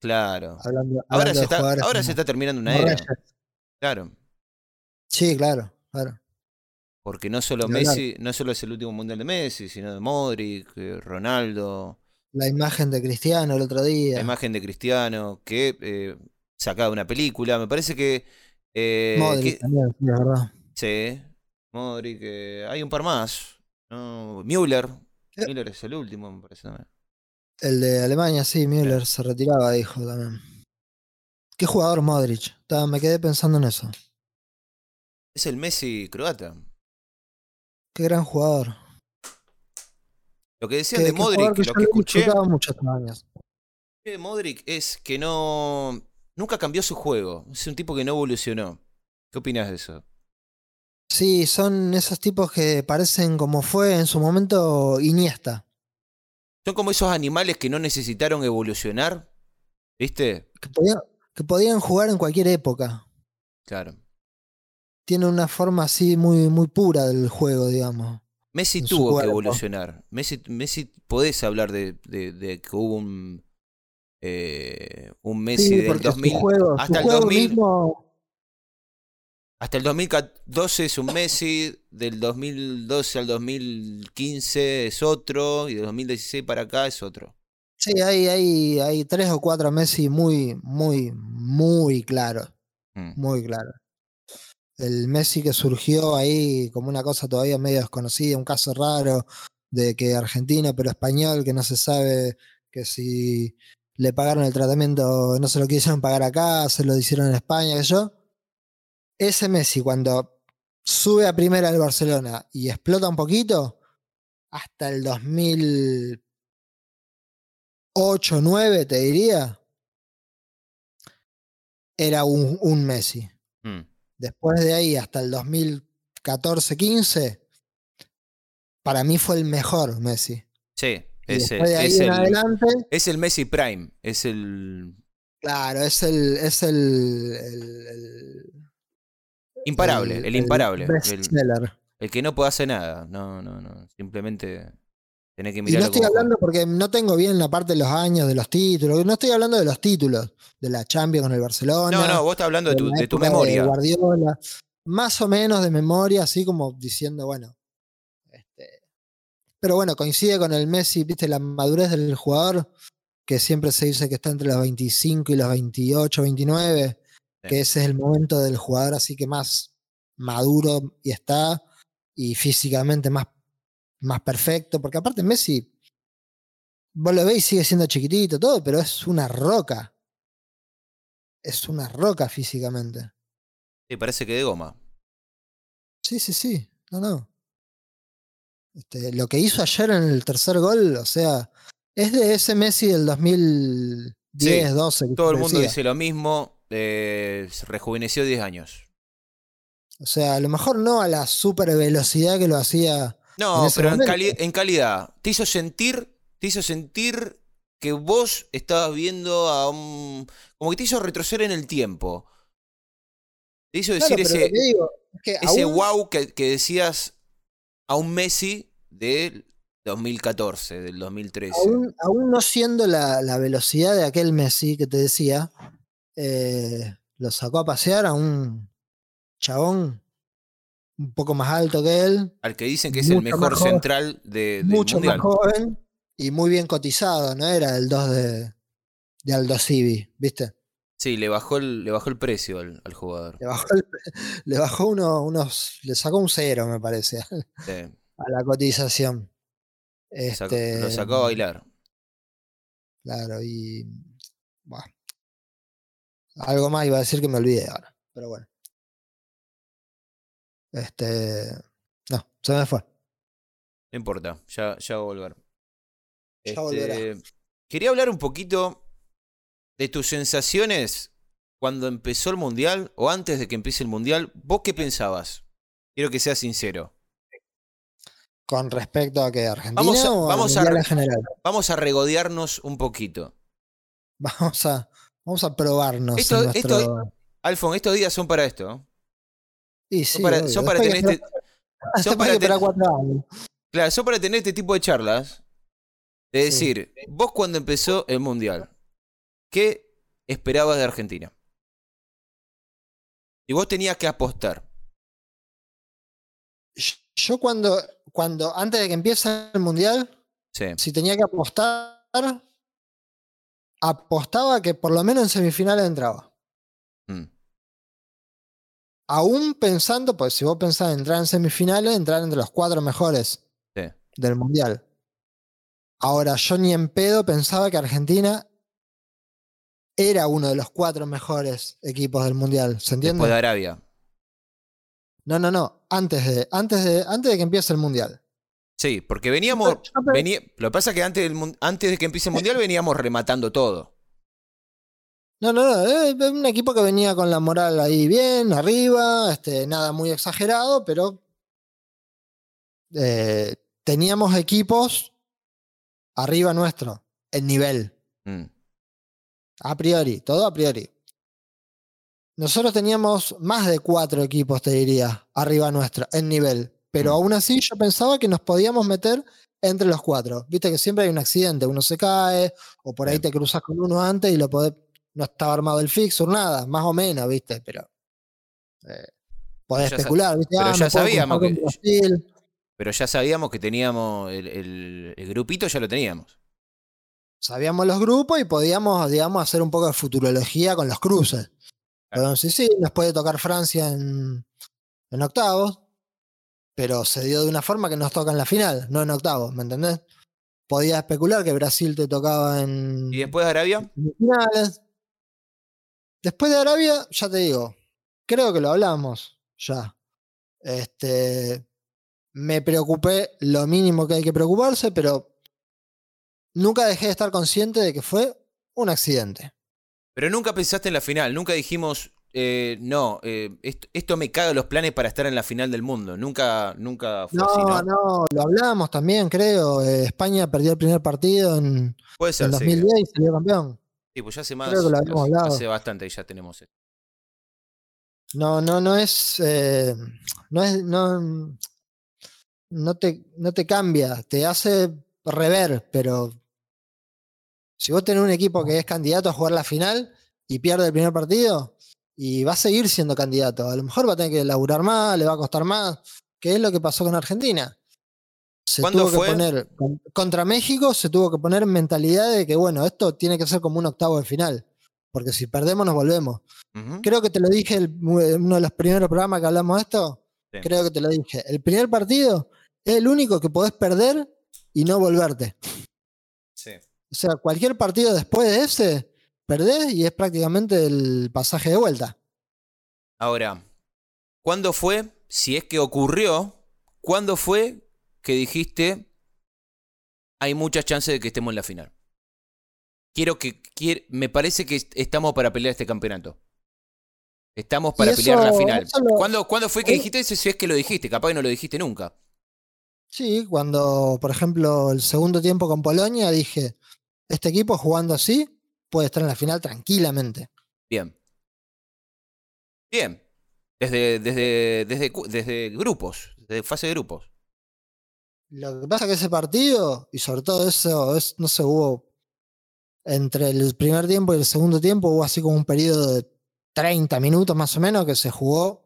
Claro. Hablando, Ahora, se está, ahora se está terminando una era. Reyes. Claro. Sí, claro, claro. Porque no solo. Messi, no solo es el último mundial de Messi, sino de Modric, eh, Ronaldo, La imagen de Cristiano el otro día. la imagen de Cristiano, que eh, sacaba una película. Me parece que. eh, Modric que- también, sí, es verdad. sí, Modric, eh, hay un par más. ¿no? Müller. Müller es el último, me parece también. El de Alemania, sí, Müller se retiraba, dijo también. ¿Qué jugador Modric? Ta, me quedé pensando en eso. Es el Messi croata. Qué gran jugador. Lo que decían de Modric, que lo que escuché disfrutaba mucho estos años. de Modric es que no. Nunca cambió su juego. Es un tipo que no evolucionó. ¿Qué opinas de eso? Sí, son esos tipos que parecen como fue en su momento Iniesta. Son como esos animales que no necesitaron evolucionar. ¿Viste? Que podían, que podían jugar en cualquier época. Claro. Tiene una forma así muy, muy pura del juego, digamos. Messi tuvo que evolucionar. Messi, Messi podés hablar de, de- de que hubo un. eh, un Messi Sí, del porque 2000. su juego, hasta el juego 2000 mismo Hasta el 2012 es un Messi, del 2012 al 2015 es otro, y del 2016 para acá es otro. Sí, hay, hay, hay tres o cuatro Messi muy, muy, muy claros. Mm. Muy claro. El Messi que surgió ahí como una cosa todavía medio desconocida, un caso raro de que argentino pero español, que no se sabe que si le pagaron el tratamiento no se lo quisieron pagar acá, se lo hicieron en España, que yo. Ese Messi cuando sube a primera del Barcelona y explota un poquito, hasta el 2008, 2009 te diría, era un, un Messi. Mm. Después de ahí hasta el 2014-15, para mí fue el mejor Messi. Sí, Y es, el- después de ahí es en el, adelante, es el Messi Prime. Es el claro, es el, es el- imparable, el, imparable. El, el que no puede hacer nada. No, no, no. Simplemente tenés que Y no estoy hablando porque no tengo bien la parte de los años, de los títulos. No estoy hablando de los títulos, de la Champions con el Barcelona. No, no, vos estás hablando de tu, de tu memoria. Guardiola. Más o menos de memoria, así como diciendo, bueno. este, pero bueno, coincide con el Messi, viste, la madurez del jugador, que siempre se dice que está entre los 25 y los 28, 29, Sí. que ese es el momento del jugador así que más maduro y está, y físicamente más, más perfecto, porque aparte Messi, vos lo veis, sigue siendo chiquitito, todo, pero es una roca. Es una roca físicamente. Sí, parece que de goma. Sí, sí, sí. No, no. Este, lo que hizo ayer en el tercer gol, o sea, es de ese Messi del 2010, 12. que Todo el mundo decía. dice lo mismo. Eh, rejuveneció 10 años. O sea, a lo mejor no a la super velocidad que lo hacía. No, En pero en, momento. cali- en calidad. Te hizo sentir, te hizo sentir que vos estabas viendo a un. Como que te hizo retroceder en el tiempo. Te hizo decir ese, que digo es que ese aún- wow que, que decías a un Messi del 2014, del 2013. aún, aún no siendo la, la velocidad de aquel Messi que te decía, eh, lo sacó a pasear a un chabón un poco más alto que él, Al que dicen que es el mejor joven, central de, del mucho mundial. más joven y muy bien cotizado, no era el 2 de, de Aldo Civi, ¿viste? Sí, le bajó el, le bajó el precio al, al jugador. Le bajó, el- le bajó uno- unos, le sacó un cero, me parece, Sí, a la cotización. sacó- Este, lo sacó a bailar. Claro, y. buah. Algo más iba a decir que me olvidé ahora. Pero bueno. Este. No, se me fue. No importa, ya, ya va a volver. Ya. Este, Quería hablar un poquito de tus sensaciones cuando empezó el mundial o antes de que empiece el mundial. ¿Vos qué pensabas? Quiero que seas sincero. Con respecto a que Argentina Vamos a- o vamos a en general. Vamos a regodearnos un poquito. Vamos a, vamos a probarnos. Esto- esto-. Alfon, estos días son para esto. Son sí, para, obvio. son para Después hay tener este, hay para ten- cuatro años. claro, son para tener este tipo de charlas. De Sí. decir, vos cuando empezó el mundial, ¿qué esperabas de Argentina? Y vos tenías que apostar. Yo cuando, cuando, antes de que empiece el mundial, Sí. si tenía que apostar, apostaba que por lo menos en semifinales entraba. Mm. Aún pensando, pues si vos pensás en entrar en semifinales, entrar entre los cuatro mejores Sí. del mundial. Ahora, yo ni en pedo pensaba que Argentina era uno de los cuatro mejores equipos del mundial. ¿Se entiende? Después de Arabia. No, no, no. Antes de, antes de, antes de que empiece el mundial. Sí, porque veníamos. venía, lo que pasa es que antes, del, antes de que empiece el mundial veníamos rematando todo. No, no, no. Es un equipo que venía con la moral ahí bien, arriba, este, nada muy exagerado, pero eh, teníamos equipos arriba nuestro, en nivel. Mm. A priori, todo a priori. Nosotros teníamos más de cuatro equipos, te diría, arriba nuestro, en nivel. Pero mm. aún así yo pensaba que nos podíamos meter entre los cuatro. Viste que siempre hay un accidente, uno se cae, o por ahí te cruzas con uno antes y lo podés, no estaba armado el fixer, nada, más o menos, viste, pero eh, podés especular, viste. Pero ah, ya sabíamos que, pero ya sabíamos que teníamos el, grupito, ya lo teníamos. Sabíamos los grupos y podíamos, digamos, hacer un poco de futurología con los cruces. Entonces, sí, nos puede tocar Francia en, en octavos, pero se dio de una forma que nos toca en la final, no en octavos, ¿me entendés? Podía especular que Brasil te tocaba en. ¿Y después de Arabia? finales. Después de Arabia, ya te digo, creo que lo hablamos ya. Este, me preocupé lo mínimo que hay que preocuparse, pero nunca dejé de estar consciente de que fue un accidente. Pero nunca pensaste en la final, nunca dijimos, eh, no, eh, esto, me caga los planes para estar en la final del mundo. Nunca, nunca fue no, así, ¿no? No, lo hablamos también, creo. Eh, España perdió el primer partido en, Puede ser, 2010 y salió campeón. Sí, pues ya hace más. Creo que lo habíamos hablado. Hace bastante y ya tenemos esto. No, no, no es. no es. No, no, te, no te cambia, te hace rever, pero si vos tenés un equipo que es candidato a jugar la final y pierde el primer partido, y va a seguir siendo candidato. A lo mejor va a tener que laburar más, le va a costar más, que es lo que pasó con Argentina. Se tuvo que poner contra México, se tuvo que poner en mentalidad de que, bueno, esto tiene que ser como un octavo de final, porque si perdemos nos volvemos. Creo que te lo dije en uno de los primeros programas que hablamos de esto. Creo que te lo dije. El primer partido es el único que podés perder y no volverte. Sí. O sea, cualquier partido después de ese perdés y es prácticamente el pasaje de vuelta. Ahora, ¿cuándo fue, si es que ocurrió, cuándo fue que dijiste hay muchas chances de que estemos en la final? Quiero que, me parece que estamos para pelear este campeonato. Estamos para pelear la final. ¿Cuándo, fue que dijiste eso? Si es que lo dijiste, capaz que no lo dijiste nunca. Sí, cuando, por ejemplo, el segundo tiempo con Polonia dije, este equipo jugando así puede estar en la final tranquilamente. Bien. Bien. Desde, desde, desde, desde grupos, desde fase de grupos. Lo que pasa es que ese partido, y sobre todo eso, es, no sé, hubo entre el primer tiempo y el segundo tiempo, hubo así como un periodo de 30 minutos más o menos que se jugó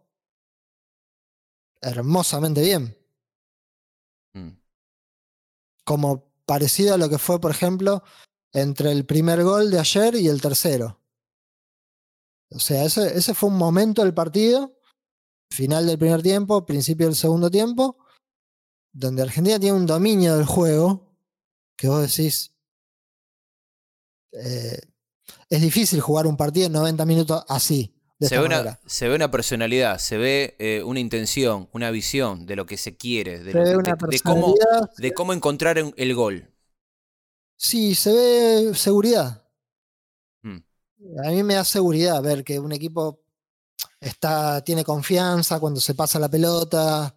hermosamente bien. Mm. Como parecido a lo que fue, por ejemplo, entre el primer gol de ayer y el tercero. O sea, ese, ese fue un momento del partido, final del primer tiempo, principio del segundo tiempo, donde Argentina tiene un dominio del juego que vos decís, eh, es difícil jugar un partido en 90 minutos así. se, ve una, se, ve una, personalidad, se ve eh, una intención, una visión de lo que se quiere, de, cómo, de cómo encontrar el gol. Sí, se ve seguridad. Hmm. A mí me da seguridad ver que un equipo está, tiene confianza cuando se pasa la pelota,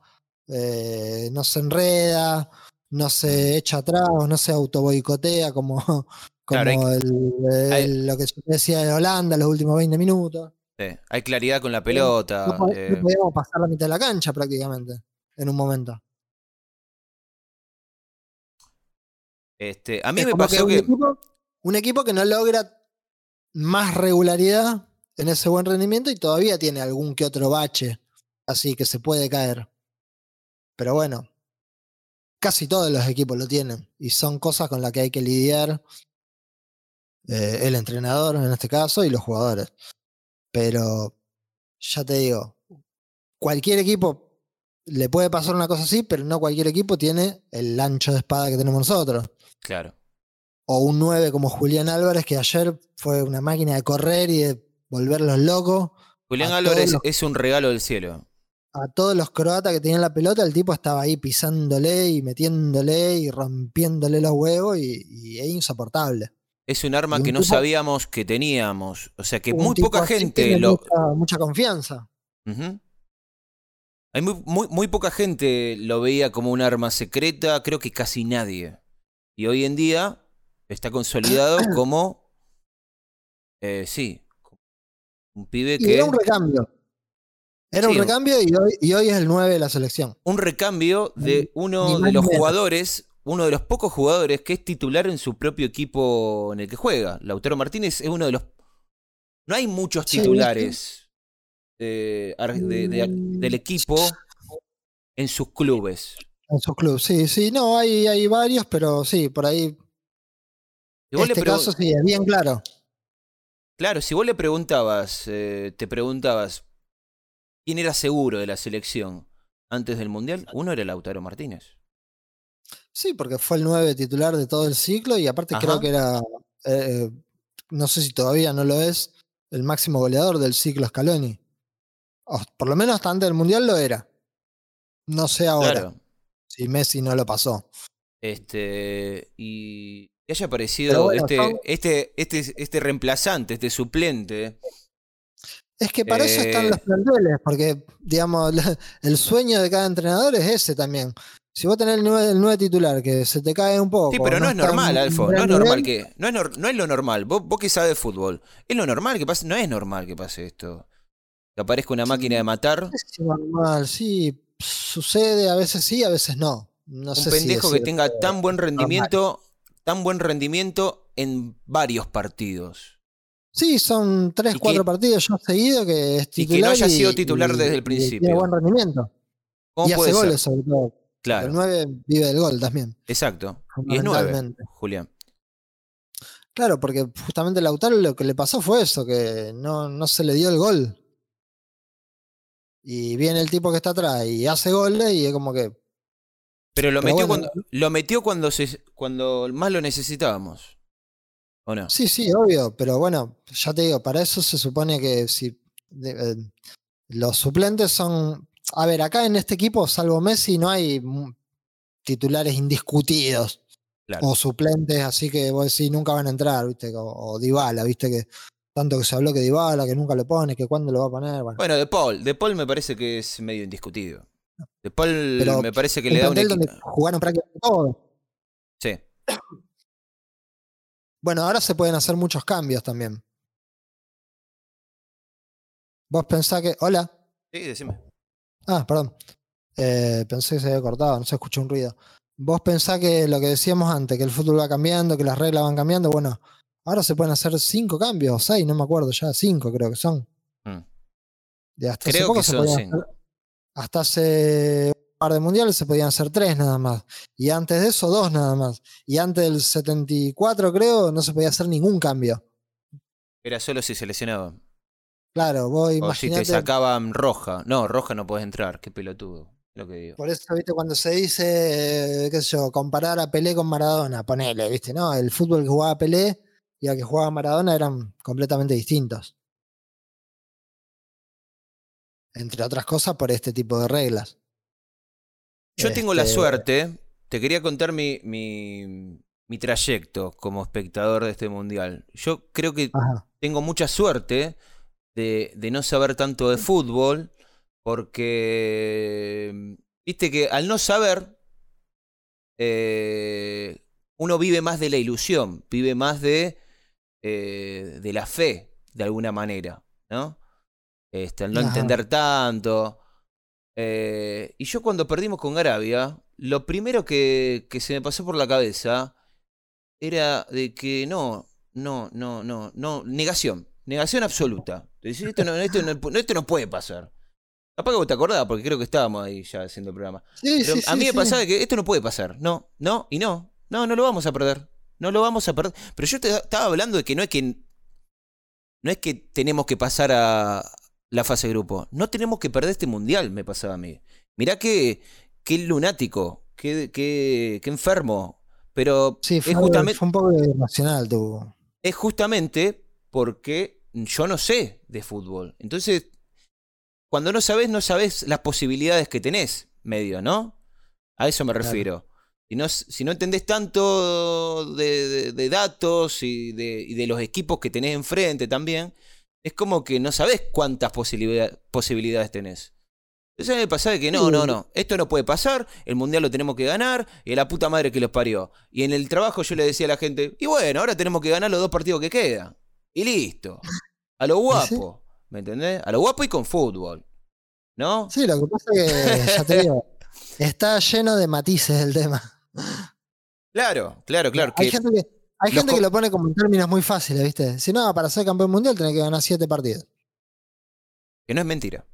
eh, no se enreda, no se echa atrás, no se autoboicotea como, como lo que yo decía de Holanda los últimos 20 minutos. Sí, hay claridad con la pelota. No, eh. podíamos pasar la mitad de la cancha prácticamente en un momento. Este, a mí me pasó que. Un, equipo, que no logra más regularidad en ese buen rendimiento y todavía tiene algún que otro bache, así que se puede caer. Pero bueno, casi todos los equipos lo tienen y son cosas con las que hay que lidiar eh, el entrenador en este caso y los jugadores. Pero ya te digo, cualquier equipo le puede pasar una cosa así, pero no cualquier equipo tiene el ancho de espada que tenemos nosotros. Claro. O un 9 como Julián Álvarez, que ayer fue una máquina de correr y de volverlos locos. Julián A Álvarez los- es un regalo del cielo. A todos los croatas que tenían la pelota, el tipo estaba ahí pisándole y metiéndole y rompiéndole los huevos y, y es insoportable. Es un arma un que no tipo- sabíamos que teníamos. O sea que muy poca gente lo. Mucha, mucha confianza. Hay muy, muy, muy poca gente lo veía como un arma secreta, creo que casi nadie. Y hoy en día está consolidado como. eh, sí. Un pibe Y que. era un recambio. Era Sí, un recambio y hoy, y hoy es el 9 de la selección. un recambio de uno de los jugadores, uno de los pocos jugadores que es titular en su propio equipo en el que juega. Lautaro Martínez es uno de los. No hay muchos titulares eh, ar- de- de- Mm. del equipo en sus clubes. En su club, sí, sí, no, hay, hay varios, pero sí, por ahí. Si En este caso sí, es bien claro. Claro, si vos le preguntabas, eh, te preguntabas quién era seguro de la selección antes del Mundial, uno era Lautaro Martínez. Sí, porque fue el 9 titular de todo el ciclo y aparte Ajá. creo que era, eh, no sé si todavía no lo es, el máximo goleador del ciclo Scaloni. O por lo menos hasta antes del Mundial lo era. No sé ahora Claro. Si Messi no lo pasó. Este. Y que haya aparecido bueno, este, son- este, este, este reemplazante, este suplente. Es que para eso están Eh. los planteles, porque, digamos, el sueño de cada entrenador es ese también. Si vos tenés el 9, el 9 titular que se te cae un poco. Sí, pero no, es normal, Alfo. No es normal nivel, que. No es, no es lo normal. Vos, vos que sabes de fútbol. Es lo normal que pase. No es normal que pase esto. Que aparezca una máquina de matar. es normal, sí, sucede, a veces sí, a veces no. No un sé si pendejo que tenga tan buen rendimiento. Tan buen rendimiento en varios partidos. Sí, son 3, Y 4 que- partidos ya seguidos que es y que no titular. haya sido titular desde el principio. Tiene buen rendimiento. ¿Cómo Y puede hace ser? goles sobre todo. El Claro, 9 vive del gol también. exacto. Y es nueve, fundamentalmente. Julián. Claro, porque justamente Lautaro lo que le pasó fue eso, que no, no se le dio el gol. Y viene el tipo que está atrás y hace goles y es como que. Pero lo Pero metió, bueno. cuando, lo metió cuando, se, cuando más lo necesitábamos. ¿O no? Sí, sí, obvio, pero bueno, ya te digo, para eso se supone que si eh, los suplentes son. A ver, acá en este equipo, salvo Messi, no hay titulares indiscutidos Claro. o suplentes, así que vos decís nunca van a entrar, ¿viste? O, o Dybala, ¿viste? Que tanto que se habló que Dybala, que nunca lo pone, que cuándo lo va a poner. Bueno, Bueno, De Paul. De Paul me parece que es medio indiscutido. De Paul Pero me parece que le da un donde jugaron prácticamente todos. Sí. Bueno, ahora se pueden hacer muchos cambios también. Vos pensás que. Hola. Sí, decime. Ah, perdón. Eh, pensé que se había cortado, no se escuchó un ruido. Vos pensás que lo que decíamos antes, que el fútbol va cambiando, que las reglas van cambiando, bueno, ahora se pueden hacer cinco cambios, o seis, no me acuerdo ya, cinco creo que son. Mm. De hasta hace Creo poco que se son podían cinco. hacer- hasta hace un par de mundiales se podían hacer tres nada más. Y antes de eso, dos nada más. Y antes del 74, creo, no se podía hacer ningún cambio. Era solo si se lesionaba. Claro, vos O si te imaginate. sacaban roja. No, roja no puedes entrar. Qué pelotudo. Lo que digo. Por eso, viste, cuando se dice, eh, qué sé yo, comparar a Pelé con Maradona, ponele, viste, ¿no? El fútbol que jugaba Pelé y el que jugaba Maradona eran completamente distintos. Entre otras cosas, por este tipo de reglas. Yo tengo la Este, suerte. Te quería contar mi, mi, mi trayecto como espectador de este mundial. Yo creo que Ajá. tengo mucha suerte de, de no saber tanto de fútbol, porque viste que al no saber, eh, uno vive más de la ilusión, vive más de, eh, de la fe, de alguna manera, ¿no? Este, al no Ajá. entender tanto. Eh, y yo cuando perdimos con Arabia, lo primero que, que se me pasó por la cabeza era de que no, no, no, no, no, negación, negación absoluta. De decir, esto no, esto no, esto no puede pasar. Capaz que vos te acordás, porque creo que estábamos ahí ya haciendo el programa. Sí, Pero sí, a sí, mí me pasaba que esto no puede pasar. No, no y no. No, no lo vamos a perder. No lo vamos a perder. Pero yo te estaba hablando de que no es que. No es que tenemos que pasar a la fase de grupo. No tenemos que perder este mundial, me pasaba a mí. Mirá qué, qué lunático, qué, qué, qué enfermo. Pero Sí, fue, es, justamente, fue un poco irracional tu. es justamente porque yo no sé de fútbol. Entonces, cuando no sabes, no sabes las posibilidades que tenés, medio, ¿no? A eso me Claro. Si no, si no entendés tanto de, de- de datos y de, y de los equipos que tenés enfrente también, es como que no sabés cuántas posibilidad- posibilidades tenés. Entonces me pasaba que no, no, no, esto no puede pasar, el mundial lo tenemos que ganar, y a la puta madre que los parió. Y en el trabajo yo le decía a la gente, y bueno, ahora tenemos que ganar los dos partidos que quedan. Y listo. A lo guapo, ¿me entendés? A lo guapo y con fútbol. ¿No? Sí, lo que pasa es que, ya te digo, está lleno de matices el tema. Claro, claro, claro. hay Que, gente, que, hay gente que lo pone como en términos muy fáciles, ¿viste? Si no, para ser campeón mundial tenés que ganar siete partidos. que no es mentira.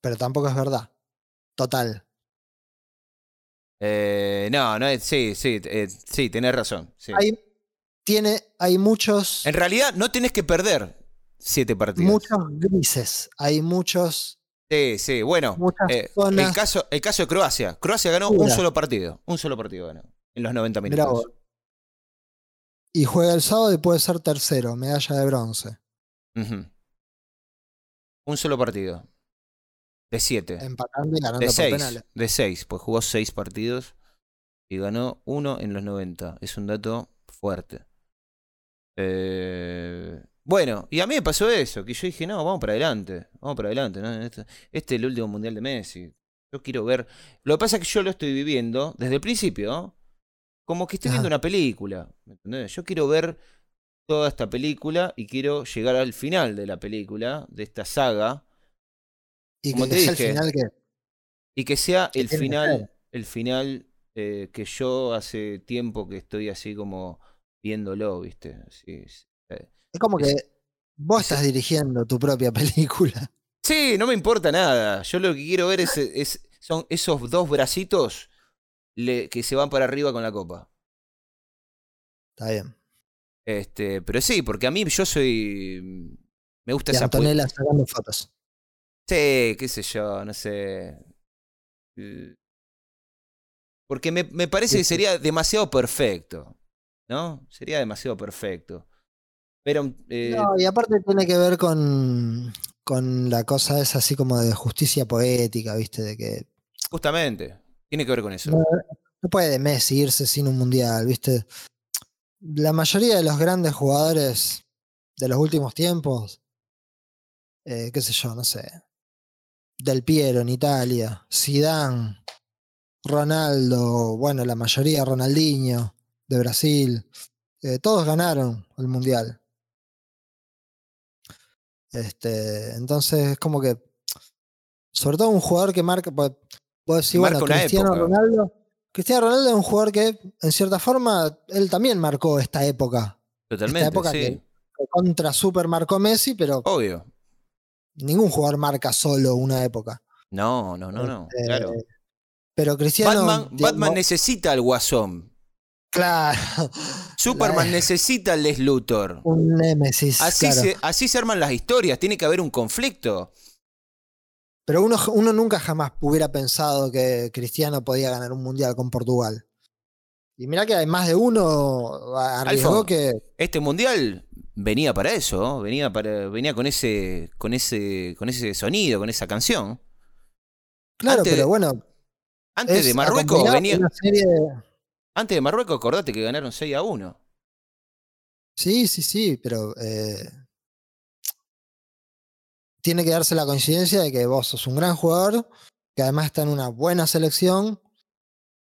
Pero tampoco es verdad. Total. Eh, no, no es. Sí, sí, eh, sí, tenés razón. sí. Hay, tiene, hay muchos, En realidad no tenés que perder siete partidos. muchos grises. Hay muchos, Sí, sí, bueno. eh, el, caso, el caso de Croacia. Croacia ganó un solo partido. Un solo partido ganó. En los 90 Mirá minutos. Y juega el sábado y puede ser tercero, medalla de bronce. Un solo partido. De siete. Empatando y ganando De por seis. penales. De seis. Pues jugó seis partidos y ganó uno en los 90. Es un dato fuerte. Eh, bueno, y a mí me pasó eso, que yo dije, no, vamos para adelante, vamos para adelante. ¿no? Este, este es el último mundial de Messi. Yo quiero ver. Lo que pasa es que yo lo estoy viviendo desde el principio, ¿no? como que estoy viendo una película. ¿me entendés? Yo quiero ver toda esta película y quiero llegar al final de la película, de esta saga, Y Como que te sea el final que. y que sea Que el final, el final eh, que yo hace tiempo que estoy así como viéndolo, ¿viste? Así, sí, eh. Es como que vos es- estás dirigiendo tu propia película. Sí, no me importa nada. Yo lo que quiero ver es, es- son esos dos bracitos le- que se van para arriba con la copa. Está bien. Este, pero sí, porque a mí yo soy. Me gusta Y esa Antonella sacando fotos. Sí, qué sé yo, no sé. Porque me, me parece que sería demasiado perfecto. ¿No? Sería demasiado perfecto. Pero. eh, No, y aparte tiene que ver con, con la cosa esa así como de justicia poética, ¿viste? De que justamente. Tiene que ver con eso. no, no puede Messi irse sin un mundial, ¿viste? La mayoría de los grandes jugadores de los últimos tiempos, eh, qué sé yo, no sé. Del Piero en Italia, Zidane, Ronaldo, bueno, la mayoría, Ronaldinho de Brasil, eh, todos ganaron el mundial. Este, entonces, es como que, sobre todo un jugador que marca, pues, bueno, Cristiano época. Ronaldo. Cristiano Ronaldo es un jugador que, en cierta forma, él también marcó esta época. Totalmente. época sí. que- que Contra Super marcó Messi, pero Obvio. ningún jugador marca solo una época. No, no, no, no. Este, Claro. Pero Cristiano. Batman, digamos, Batman necesita al Guasón. Claro. Superman La- necesita al Les Luthor. Un némesis. Así, claro. se, así se arman las historias. Tiene que haber un conflicto. Pero uno, uno nunca jamás hubiera pensado que Cristiano podía ganar un mundial con Portugal. Y mira que hay más de uno arriesgó que. Este mundial venía para eso, ¿no? venía para, venía con ese, con ese, con ese sonido, con esa canción. Claro, antes- pero bueno. Antes es de Marruecos venía, por una serie de- antes de Marruecos, acordate que ganaron 6 a 1. Sí, sí, sí, pero. eh, tiene que darse la coincidencia de que vos sos un gran jugador, que además está en una buena selección,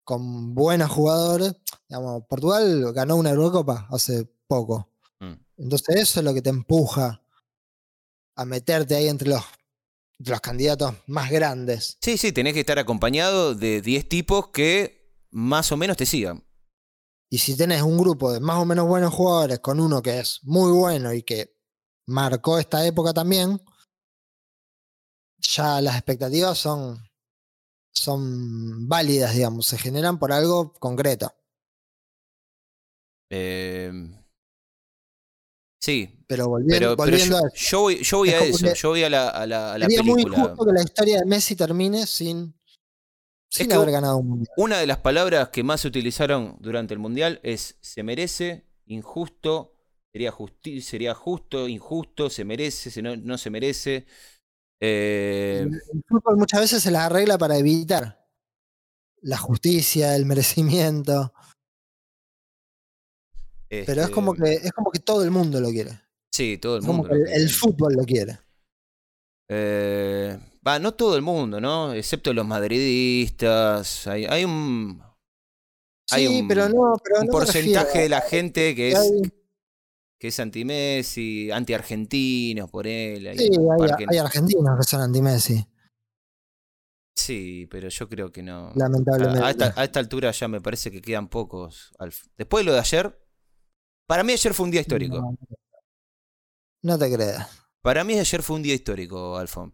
con buenos jugadores. Digamos, Portugal ganó una Eurocopa hace poco. Mm. Entonces eso es lo que te empuja a meterte ahí entre los, entre los candidatos más grandes. Sí, sí, tenés que estar acompañado de 10 tipos que más o menos te sigan. Y si tenés un grupo de más o menos buenos jugadores con uno que es muy bueno y que marcó esta época también, ya las expectativas son, son válidas, digamos, se generan por algo concreto. Eh, Sí, Pero volviendo, pero, pero volviendo yo, a eso. yo voy, yo voy a eso, yo voy a la, a la, a la Sería muy injusto que la historia de Messi termine sin, sin que haber u- ganado un mundial. Una de las palabras que más se utilizaron durante el Mundial es se merece, injusto, sería, justi sería justo, injusto, se merece, se no, no se merece. Eh, El, fútbol muchas veces se las arregla para evitar la justicia, el merecimiento. Pero es como este, que es como que todo el mundo lo quiere. Sí, todo el Es como mundo. que el, el fútbol lo quiere. Eh, va, no todo el mundo, ¿no? Excepto los madridistas. Hay, hay un, Hay Sí, un- pero no, pero un no me refiero porcentaje de la gente que es, hay- que es anti-Messi, anti-argentinos, por él. hay Sí, hay, hay argentinos que son anti-Messi, Sí, pero yo creo que no. Lamentablemente. a esta, a esta altura ya me parece que quedan pocos. Después de lo de ayer, para mí ayer fue un día histórico. No, no te creas. Para mí ayer fue un día histórico, Alfon.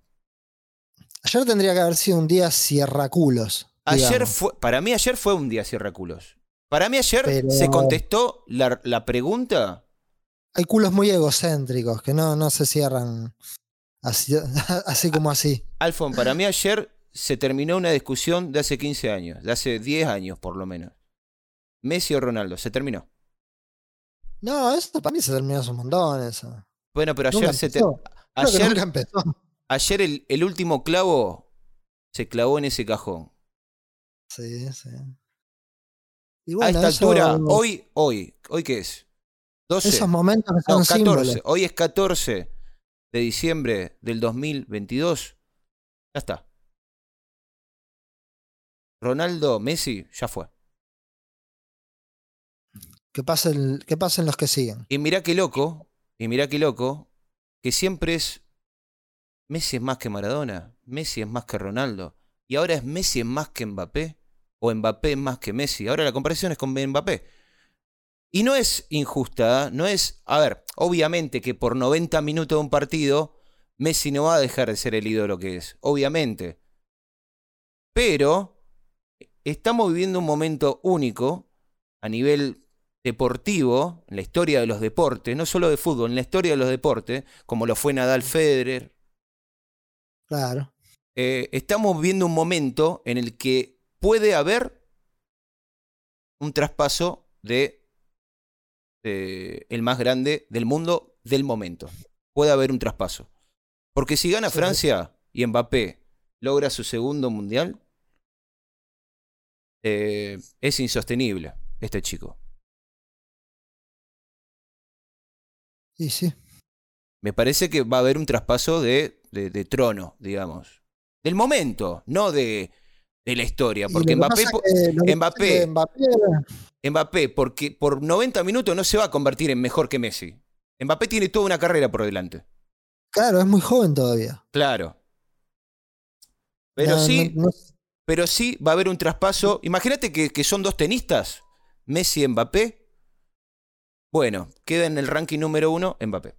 Ayer tendría que haber sido un día cierraculos. Ayer fue, para mí ayer fue un día cierraculos. Para mí ayer Pero- se contestó la, la pregunta. Hay culos muy egocéntricos que no, no se cierran así, así como así. Alfon, para mí ayer se terminó una discusión de hace 15 años, de hace 10 años por lo menos. Messi o Ronaldo, se terminó. No, eso para mí se terminó hace un montón. Eso. Bueno, pero ayer se te- empezó. Creo que ayer, nunca empezó. Ayer el, el último clavo se clavó en ese cajón. Sí, sí. Y A bueno, esta eso- altura, hoy, hoy, ¿hoy qué es? 12. esos momentos que son No, 14. símbolos. Hoy es 14 de diciembre del 2022. Ya está. Ronaldo, Messi, ya fue. Que pasen, que pasen los que siguen. Y mirá qué loco, y mirá qué loco, que siempre es Messi es más que Maradona, Messi es más que Ronaldo, y ahora es Messi es más que Mbappé, o Mbappé es más que Messi. Ahora la comparación es con Mbappé. Y no es injusta, ¿eh? no es, a ver, obviamente que por 90 minutos de un partido, Messi no va a dejar de ser el ídolo que es, obviamente. Pero estamos viviendo un momento único a nivel deportivo, en la historia de los deportes, no solo de fútbol, en la historia de los deportes, como lo fue Nadal Federer, Claro. eh, estamos viendo un momento en el que puede haber un traspaso de eh, el más grande del mundo del momento. Puede haber un traspaso. Porque si gana Sí. Francia y Mbappé logra su segundo mundial, eh, es insostenible este chico. Y sí. Me parece que va a haber un traspaso de, de, de trono, digamos. Del momento, no de, de la historia. Porque Mbappé, que- Mbappé- Mbappé- Mbappé, porque por 90 minutos no se va a convertir en mejor que Messi. Mbappé tiene toda una carrera por delante. claro, es muy joven todavía. Claro. Pero No, sí, no- no- pero sí va a haber un traspaso. Imagínate que, que son dos tenistas, Messi y Mbappé. Bueno, queda en el ranking número uno Mbappé.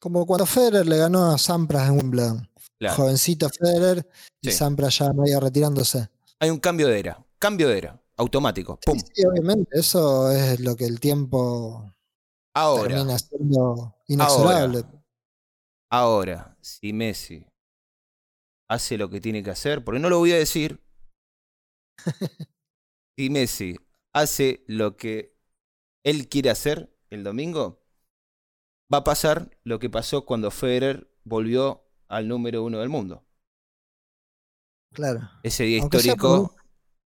Como cuando Federer le ganó a Sampras en Wimbledon. Claro. Jovencito Federer y Sí. Sampras ya medio retirándose. Hay un cambio de era. Cambio de era. Automático. Sí, ¡Pum! sí, obviamente, eso es lo que el tiempo Ahora. termina siendo inexorable. Ahora, si Messi hace lo que tiene que hacer, porque no lo voy a decir, si Messi hace lo que él quiere hacer el domingo, va a pasar lo que pasó cuando Federer volvió al número uno del mundo. Claro. Ese día Aunque sea por histórico,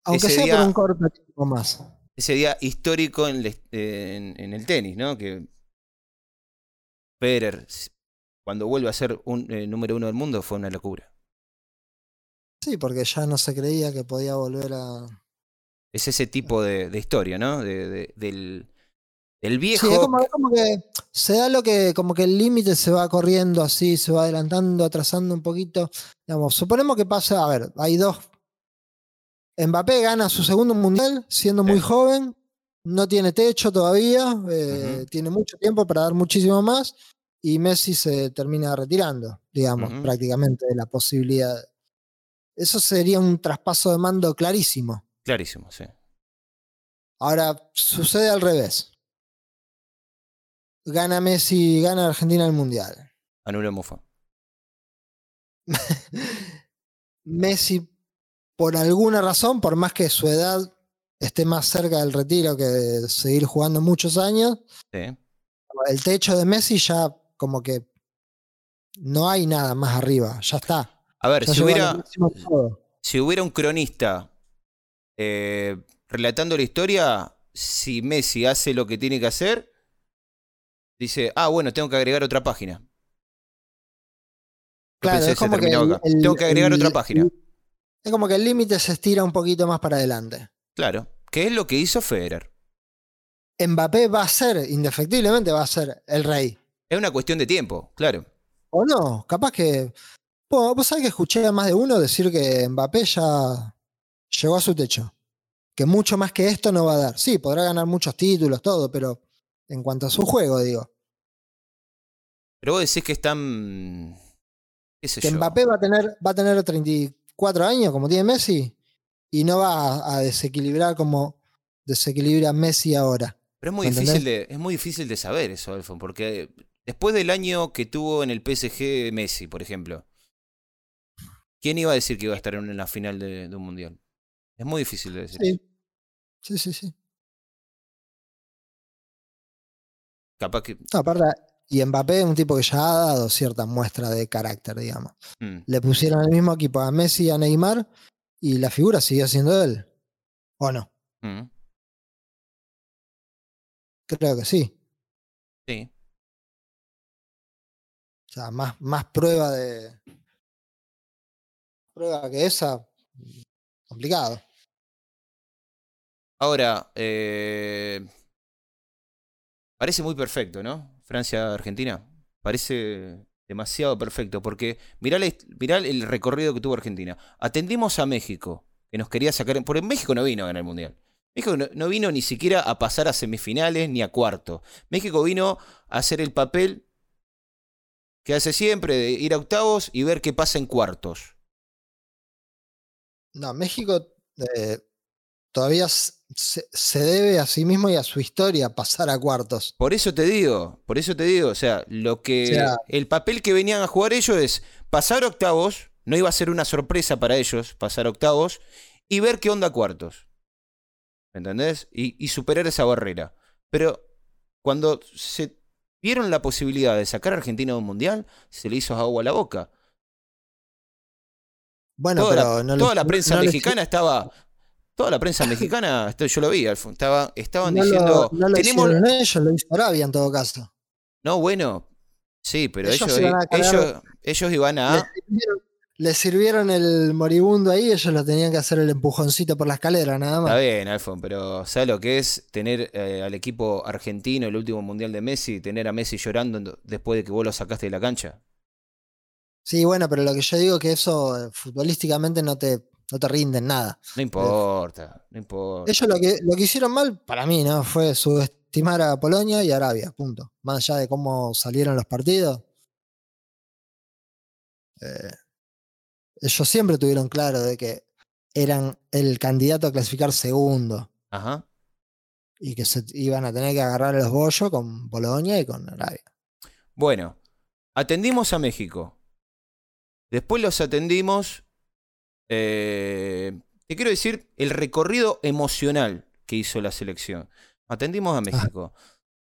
Aunque sea día- por un corto tiempo más. ese día histórico en, el- en- en el tenis, ¿no? Que Federer, cuando vuelve a ser un eh, número uno del mundo, fue una locura. Sí, porque ya no se creía que podía volver a. Es ese tipo de, de historia, ¿no? De- de- del, del viejo. Sí, es como, es como que se da lo que, como que el límite se va corriendo así, se va adelantando, atrasando un poquito. Digamos, suponemos que pasa, a ver, hay dos. Mbappé gana su segundo mundial siendo muy Sí. joven, no tiene techo todavía, eh, tiene mucho tiempo para dar muchísimo más, y Messi se termina retirando, digamos, prácticamente de la posibilidad. Eso sería un traspaso de mando clarísimo. Clarísimo, sí. Ahora, sucede al revés. Gana Messi, gana Argentina el Mundial. Anula Mufa. Messi, por alguna razón, por más que su edad esté más cerca del retiro que de seguir jugando muchos años, Sí. el techo de Messi ya como que no hay nada más arriba, ya está. A ver, Ya si hubiera, si hubiera un cronista eh, relatando la historia, si Messi hace lo que tiene que hacer, dice, ah, bueno, tengo que agregar otra página. Claro, pensé es como que el- el- tengo que agregar el- otra página. Es como que el límite se estira un poquito más para adelante. Claro, que es lo que hizo Federer. Mbappé va a ser, indefectiblemente va a ser el rey. Es una cuestión de tiempo, claro. ¿O no? Capaz que. Bueno, vos sabés que escuché a más de uno decir que Mbappé ya llegó a su techo. Que mucho más que esto no va a dar. Sí, podrá ganar muchos títulos, todo, pero en cuanto a su juego, digo. Pero vos decís que están... ¿Qué sé Que yo? Mbappé va a tener, va a tener 34 años, como tiene Messi, y no va a, desequilibrar como desequilibra Messi ahora. Pero es muy, ¿Me difícil de, es muy difícil de saber eso, Alfon, porque después del año que tuvo en el PSG Messi, por ejemplo, ¿quién iba a decir que iba a estar en la final de, de un mundial? Es muy difícil de decir. Sí. Sí, sí, sí. Capaz que. No, aparte, y Mbappé es un tipo que ya ha dado cierta muestra de carácter, digamos. mm, Le pusieron el mismo equipo a Messi y a Neymar y la figura siguió siendo él. ¿O no? mm, Creo que sí. sí. O sea, más, más prueba de. Prueba que esa. Complicado. Ahora, eh, parece muy perfecto, ¿no? Francia-Argentina. Parece demasiado perfecto, porque mirá, el recorrido que tuvo Argentina. Atendimos a México, que nos quería sacar. Porque México no vino a ganar el Mundial. México no, no vino ni siquiera a pasar a semifinales ni a cuarto. México vino a hacer el papel que hace siempre, de ir a octavos y ver qué pasa en cuartos. No, México eh, todavía se, se debe a sí mismo y a su historia pasar a cuartos. Por eso te digo, por eso te digo, o sea, lo que O sea- el papel que venían a jugar ellos es pasar octavos, no iba a ser una sorpresa para ellos pasar octavos y ver qué onda cuartos. ¿Me entendés? Y, y superar esa barrera. Pero cuando se vieron la posibilidad de sacar a Argentina de un mundial, se le hizo agua a la boca. Bueno, toda pero la, no toda les- la prensa no les- mexicana estaba. Toda la prensa mexicana, esto yo lo vi, Alfon, estaba, estaban no lo- diciendo. no lo tenemos, hicieron ellos, lo hizo Arabia en todo caso. No, bueno, sí, pero Ellos ellos, van a cargar- ellos, ellos iban a... sirvieron, le sirvieron el moribundo ahí, ellos lo tenían que hacer el empujoncito por la escalera, nada Está más. bien, Alfon, pero ¿sabes lo que es tener eh, al equipo argentino, el último mundial de Messi, tener a Messi llorando después de que vos lo sacaste de la cancha? Sí, bueno, pero lo que yo digo es que eso eh, futbolísticamente no te, no te rinde en nada. No importa, no importa. Ellos lo que, lo que hicieron mal, para mí, ¿no? Fue subestimar a Polonia y Arabia, punto. Más allá de cómo salieron los partidos. eh, ellos siempre tuvieron claro de que eran el candidato a clasificar segundo Ajá. y que se iban a tener que agarrar los bollos con Polonia y con Arabia. Bueno, atendimos a México. Después los atendimos. Eh, te quiero decir el recorrido emocional que hizo la selección. Atendimos a México.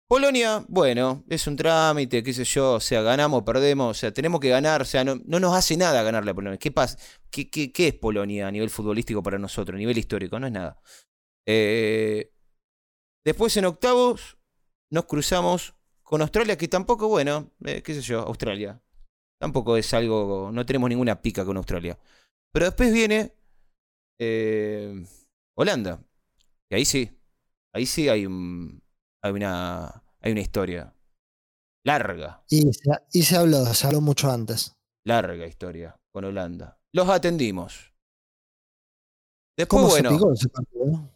Polonia, bueno, es un trámite, qué sé yo, o sea, ganamos, perdemos, o sea, tenemos que ganar, o sea, no, no nos hace nada ganarle a Polonia. ¿Qué pasa? ¿Qué, qué, qué es Polonia a nivel futbolístico para nosotros, a nivel histórico? No es nada. Eh, después en octavos nos cruzamos con Australia, que tampoco, bueno, eh, qué sé yo, Australia. Tampoco es algo, no tenemos ninguna pica con Australia. Pero después viene eh, Holanda. Y ahí sí, ahí sí hay, un, hay, una, hay una historia. Larga, Y se, y se habló, se habló mucho antes. larga historia con Holanda. Los atendimos. Después, ¿Cómo bueno, se picó ese partido?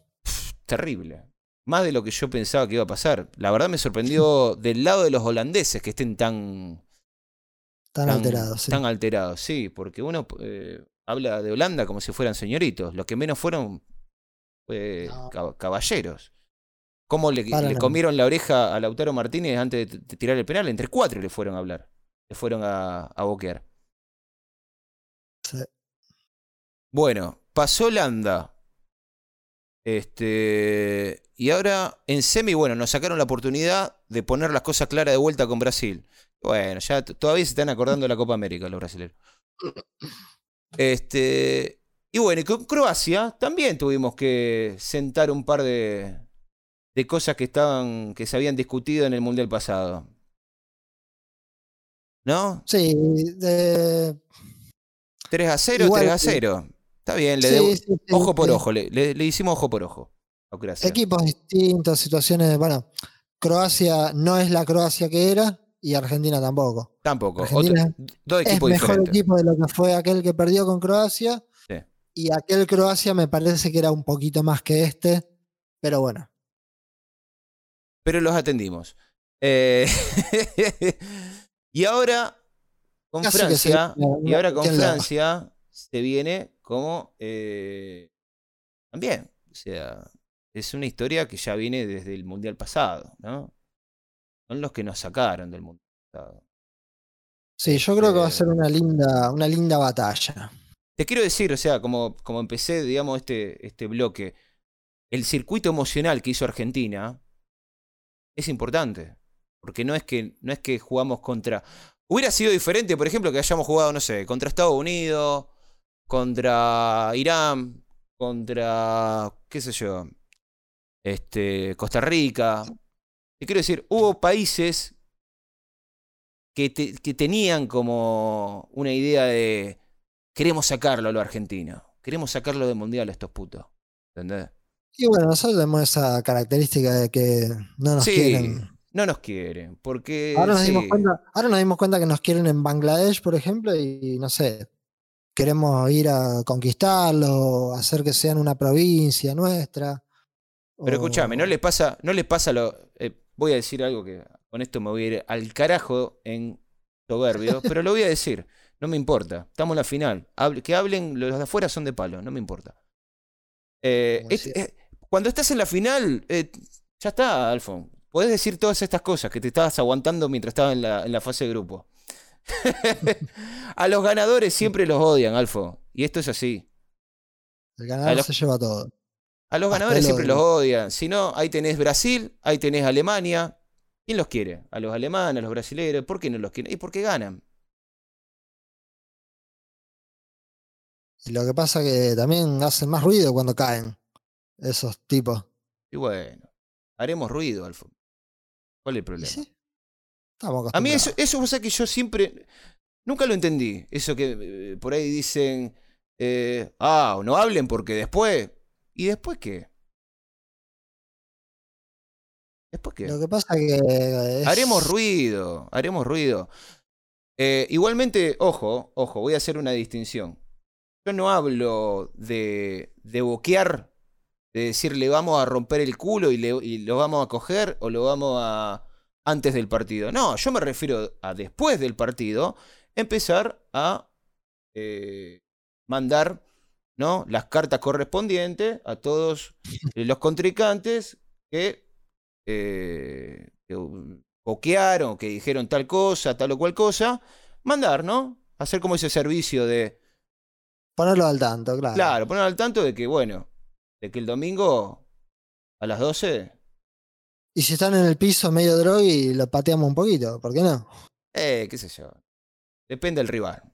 terrible. Más de lo que yo pensaba que iba a pasar. La verdad me sorprendió del lado de los holandeses que estén tan, Tan, alterados. sí. Tan alterados, sí, porque uno eh, habla de Holanda como si fueran señoritos. Los que menos fueron No. caballeros. ¿Cómo le, comieron la oreja a Lautaro Martínez antes de, tirar el penal? Entre cuatro le fueron a hablar. Le fueron a, a boquear. Sí. Bueno, pasó Landa. Este. Y ahora en semi, bueno, nos sacaron la oportunidad de poner las cosas claras de vuelta con Brasil. Bueno, ya todavía se están acordando de la Copa América los brasileños. Este. Y bueno, y con Croacia también tuvimos que sentar un par de, de cosas que estaban. que se habían discutido en el Mundial pasado. ¿No? Sí, de- 3 a 0, Igual 3 a que- 0. Está bien, le sí, debo- sí, sí, ojo por ojo, le, le- le hicimos ojo por ojo. Equipos distintos, situaciones. Bueno, Croacia no es la Croacia que era y Argentina tampoco. Tampoco. Argentina otro- dos Es equipos mejor diferentes. equipo de lo que fue aquel que perdió con Croacia. Sí. Y aquel Croacia me parece que era un poquito más que este. Pero bueno, Pero los atendimos. Eh, y ahora con Casi que se Francia. Y ahora con. Francia se viene como eh, también. O sea, es una historia que ya viene desde el Mundial pasado, ¿no? Son los que nos sacaron del pasado. sí, yo creo que va a Este- ser una linda, una linda batalla. Te quiero decir, o sea, como, como empecé, digamos, este, este bloque, el circuito emocional que hizo Argentina es importante. Porque no es que, no es que jugamos contra. Hubiera sido diferente, por ejemplo, que hayamos jugado, no sé, contra Estados Unidos, contra Irán, contra. qué sé yo. Este. Costa Rica. Te quiero decir, hubo países que, te- que tenían como una idea de queremos sacarlo a lo argentino. Queremos sacarlo del mundial a estos putos. ¿Entendés? Y bueno, nosotros tenemos esa característica de que no nos sí, quieren. no nos quieren. Porque. Ahora nos, dimos cuenta, ahora nos dimos cuenta que nos quieren en Bangladesh, por ejemplo, y no sé, queremos ir a conquistarlo, hacer que sean una provincia nuestra. Pero o- escúchame, no les pasa, no les pasa lo. eh, voy a decir algo que con esto me voy a ir al carajo en soberbio, pero lo voy a decir. No me importa. Estamos en la final. Hable- que hablen, los de afuera son de palo, no me importa. Eh, es- eh, cuando estás en la final, eh, ya está, Alfon. Podés decir todas estas cosas que te estabas aguantando mientras estabas en la, en la fase de grupo. a los ganadores siempre los odian, Alfo. Y esto es así. El ganador los- se lleva todo. A los ganadores siempre los odian. Si no, ahí tenés Brasil, ahí tenés Alemania. ¿Quién los quiere? A los alemanes, a los brasileños. ¿Por qué no los quieren? Y porque ganan. Y lo que pasa que también hacen más ruido cuando caen esos tipos. Y bueno, haremos ruido, Alfo. ¿Cuál es el problema? sí, estamos A mí eso, eso sabés que yo siempre. Nunca lo entendí. Eso que eh, por ahí dicen. eh, ah, no hablen porque después. ¿Y después qué? ¿Después qué? Lo que pasa que es- Haremos ruido, haremos ruido. Eh, igualmente, ojo, ojo, voy a hacer una distinción. Yo no hablo de, de boquear, de decirle vamos a romper el culo y, le- y lo vamos a coger o lo vamos a antes del partido. No, yo me refiero a después del partido empezar a eh, mandar ¿no? las cartas correspondientes a todos los contrincantes que, eh, que boquearon, que dijeron tal cosa, tal o cual cosa, mandar, ¿no? Hacer como ese servicio de, Ponerlo al tanto, claro. claro, poner al tanto de que, bueno, de que el domingo a las 12, Y si están en el piso medio droga y lo pateamos un poquito, ¿por qué no? eh, qué sé yo, depende del rival.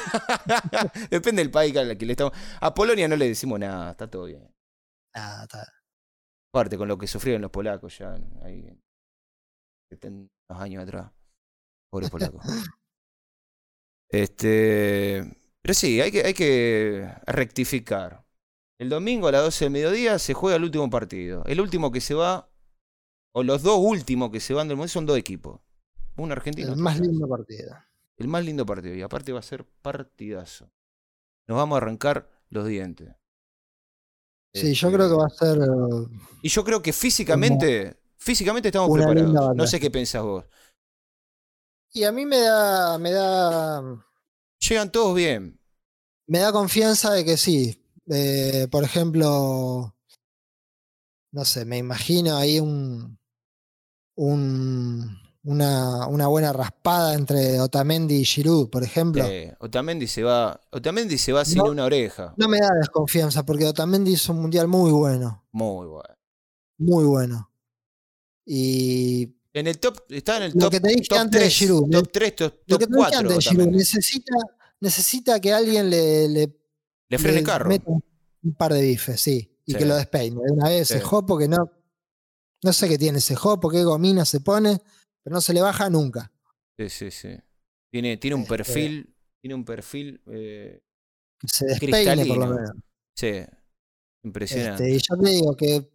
depende del país al que le estamos... A Polonia no le decimos nada, está todo bien. Ah, está- Aparte con lo que sufrieron los polacos ya, ahí, 70 años atrás. Pobres polacos. Este, pero sí, hay que, hay que rectificar. El domingo a las 12 del mediodía se juega el último partido. El último que se va, o los dos últimos que se van del mundial son dos equipos. Un argentino. el más lindo partido. El más lindo partido. Y aparte va a ser partidazo. Nos vamos a arrancar los dientes. Sí, yo Este, creo que va a ser. Y yo creo que físicamente, físicamente estamos una preparados. No sé qué pensás vos. Y a mí me da, me da, Llegan todos bien. me da confianza de que sí. Eh, por ejemplo, no sé, me imagino ahí un, un una, una, buena raspada entre Otamendi y Giroud, por ejemplo. Otamendi se va, Otamendi se va sin una oreja. No me da desconfianza porque Otamendi hizo un mundial muy bueno. Muy bueno. Muy bueno. Y en el top, está en el lo top, que te dije antes 3, de Giroud, top 3, top, lo que te 4. Antes de Giroud, necesita, necesita que alguien le, le, le frene el carro. Meta un par de bifes, sí. Y Sí. que lo despeine. De una vez Sí. ese jopo que no. No sé qué tiene ese jopo, qué gomina se pone, pero no se le baja nunca. Sí, sí, sí. Tiene, tiene un Este- perfil, tiene un perfil, eh, Se despeine por lo menos. sí, impresionante. Este, y yo te digo que,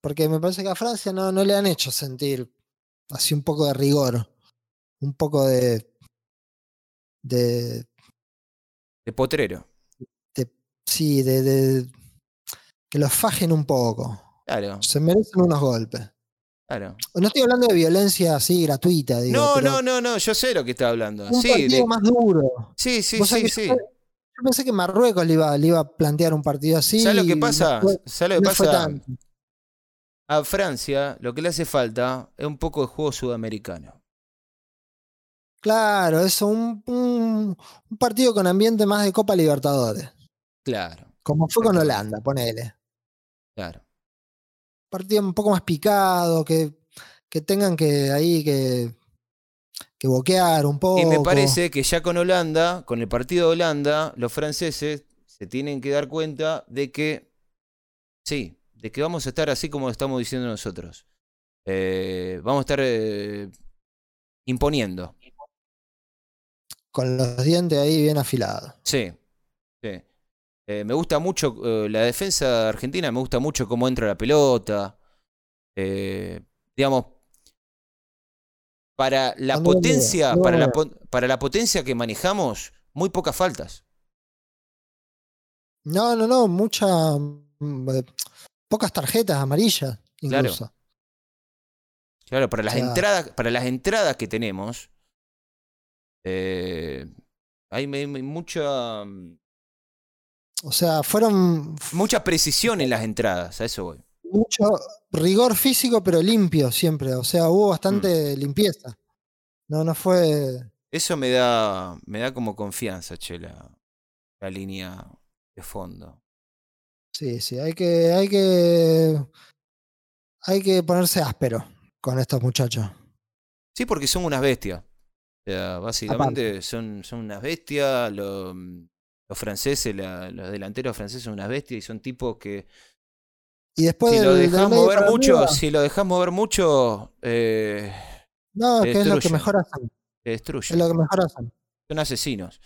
porque me parece que a Francia no, no le han hecho sentir así un poco de rigor, un poco de, de, De potrero. sí, de, de- que los fajen un poco. Claro, Se merecen unos golpes. Claro. No estoy hablando de violencia así gratuita, digo. No, no, no, no, yo sé lo que está hablando. Un Sí, partido de- más duro. sí, sí, sí, sí. Yo, yo pensé que Marruecos le iba, le iba a plantear un partido así. ¿Sabes lo que pasa? no fue- ¿Sabes lo que no pasa? A Francia lo que le hace falta es un poco de juego sudamericano. Claro, eso, un, un- un partido con ambiente más de Copa Libertadores. Claro, Como fue con. Holanda, ponele. claro. Partido un poco más picado, que, que tengan que ahí que, que boquear un poco. Y me parece que ya con Holanda, con el partido de Holanda, los franceses se tienen que dar cuenta de que, sí, de que vamos a estar así como estamos diciendo nosotros. Eh, vamos a estar eh, imponiendo. Con los dientes ahí bien afilados. Sí, sí. Eh, me gusta mucho eh, la defensa argentina, me gusta mucho cómo entra la pelota. Eh, digamos, para la potencia, para la, para potencia que manejamos, muy pocas faltas. No, no, no, mucha. mm, Pocas tarjetas amarillas, incluso. Claro, para las sea- entradas, para las entradas que tenemos, eh, hay, me- mucha, O sea, fueron mucha precisión en las entradas, a eso voy. mucho rigor físico, pero limpio siempre. O sea, hubo bastante Mm. limpieza. No, no fue. Eso me da, me da como confianza, che, la, la línea de fondo. Sí, sí, hay que, hay que, hay que ponerse áspero con estos muchachos. Sí, porque son unas bestias. O sea, básicamente son, son unas bestias. lo- los franceses, la- los delanteros franceses son unas bestias y son tipos que Y después si lo medio mover mucho, arriba, si lo dejas mover mucho, eh, no, te que es lo que mejor hacen. te Es destruyen. lo que mejor hacen. Son asesinos.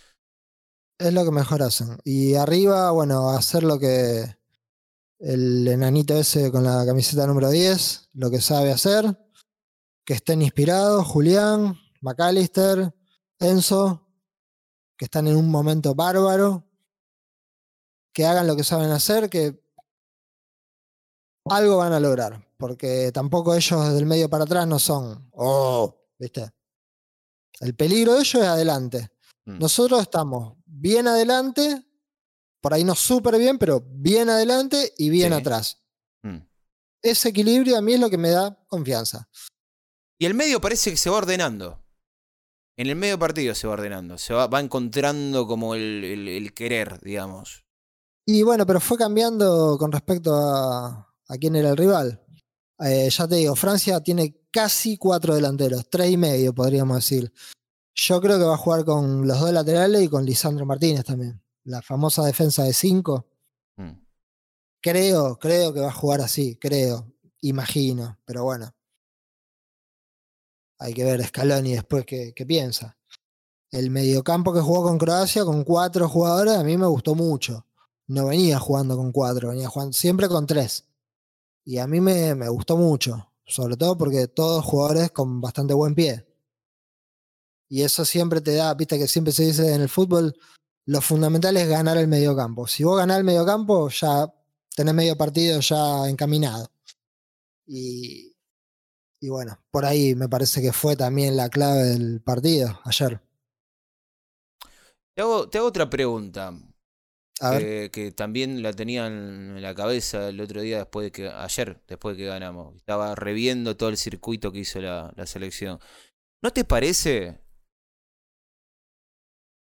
Es lo que mejor hacen. Y arriba, bueno, hacer lo que el enanito ese con la camiseta número 10, lo que sabe hacer. Que estén inspirados, Julián, McAllister, Enzo, que están en un momento bárbaro. Que hagan lo que saben hacer, que algo van a lograr. Porque tampoco ellos del medio para atrás no son. Oh, ¿viste? El peligro de ellos es adelante. Mm. Nosotros estamos bien adelante, por ahí no súper bien, pero bien adelante y bien Sí. atrás. Mm. Ese equilibrio a mí es lo que me da confianza. Y el medio parece que se va ordenando. En el medio partido se va ordenando. Se va, va encontrando como el, el- el querer, digamos. Y bueno, pero fue cambiando con respecto a, a quién era el rival. Eh, ya te digo, Francia tiene casi cuatro delanteros, tres y medio podríamos decir. Yo creo que va a jugar con los dos laterales y con Lisandro Martínez también. La famosa defensa de cinco. Mm. Creo, creo que va a jugar así, creo, imagino, pero bueno. Hay que ver Scaloni después qué, piensa. El mediocampo que jugó con Croacia con cuatro jugadores a mí me gustó mucho. No venía jugando con cuatro, venía jugando siempre con tres. Y a mí me, me gustó mucho, sobre todo porque todos jugadores con bastante buen pie. Y eso siempre te da, viste que siempre se dice en el fútbol, lo fundamental es ganar el mediocampo. Si vos ganás el mediocampo, ya tenés medio partido ya encaminado. Y, y bueno, por ahí me parece que fue también la clave del partido ayer. Te hago, te hago otra pregunta. que también la tenían en la cabeza el otro día después de que ayer después de que ganamos estaba reviendo todo el circuito que hizo la, la selección ¿no te parece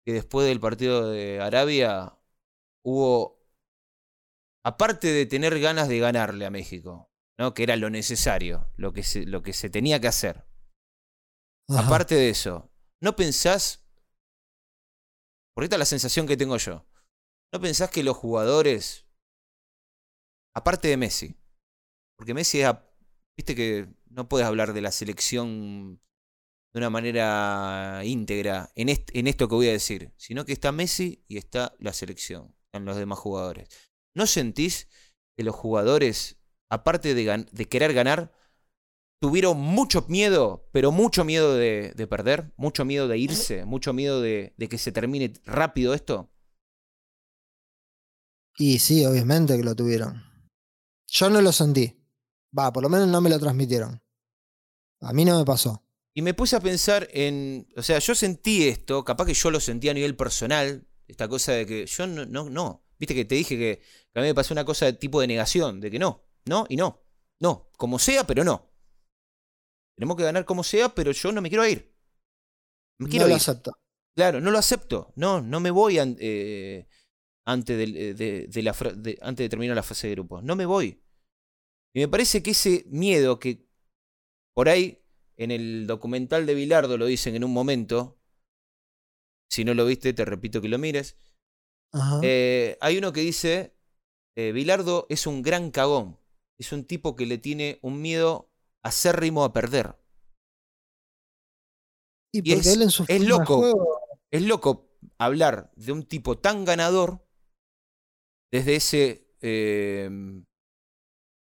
que después del partido de Arabia hubo aparte de tener ganas de ganarle a México ¿no? que era lo necesario lo que se, lo que se tenía que hacer aparte de eso ¿no pensás por esta es la sensación que tengo yo ¿No pensás que los jugadores, aparte de Messi, porque Messi es, viste que no puedes hablar de la selección de una manera íntegra en, en esto que voy a decir, sino que está Messi y está la selección, en los demás jugadores. ¿No sentís que los jugadores, aparte de, de querer ganar, tuvieron mucho miedo, pero mucho miedo de, de, perder, mucho miedo de irse, mucho miedo de, de que se termine rápido esto? Y sí, obviamente que lo tuvieron. Yo no lo sentí. Va, por lo menos no me lo transmitieron. A mí no me pasó. Y me puse a pensar en. O sea, yo sentí esto, capaz que yo lo sentí a nivel personal, esta cosa de que yo no, no, no. Viste que te dije que, a mí me pasó una cosa de tipo de negación, de que no, no y no. No, como sea, pero no. Tenemos que ganar como sea, pero yo no me quiero ir. Me quiero no lo acepto. Claro, no lo acepto. No, no me voy eh, antes de, de, la, antes de terminar la fase de grupos. No me voy. Y me parece que ese miedo que por ahí en el documental de Bilardo lo dicen en un momento, si no lo viste te repito que lo mires, eh, hay uno que dice, eh, Bilardo es un gran cagón, es un tipo que le tiene un miedo acérrimo a perder. Y, es, él en su es loco, es loco hablar de un tipo tan ganador desde ese, em,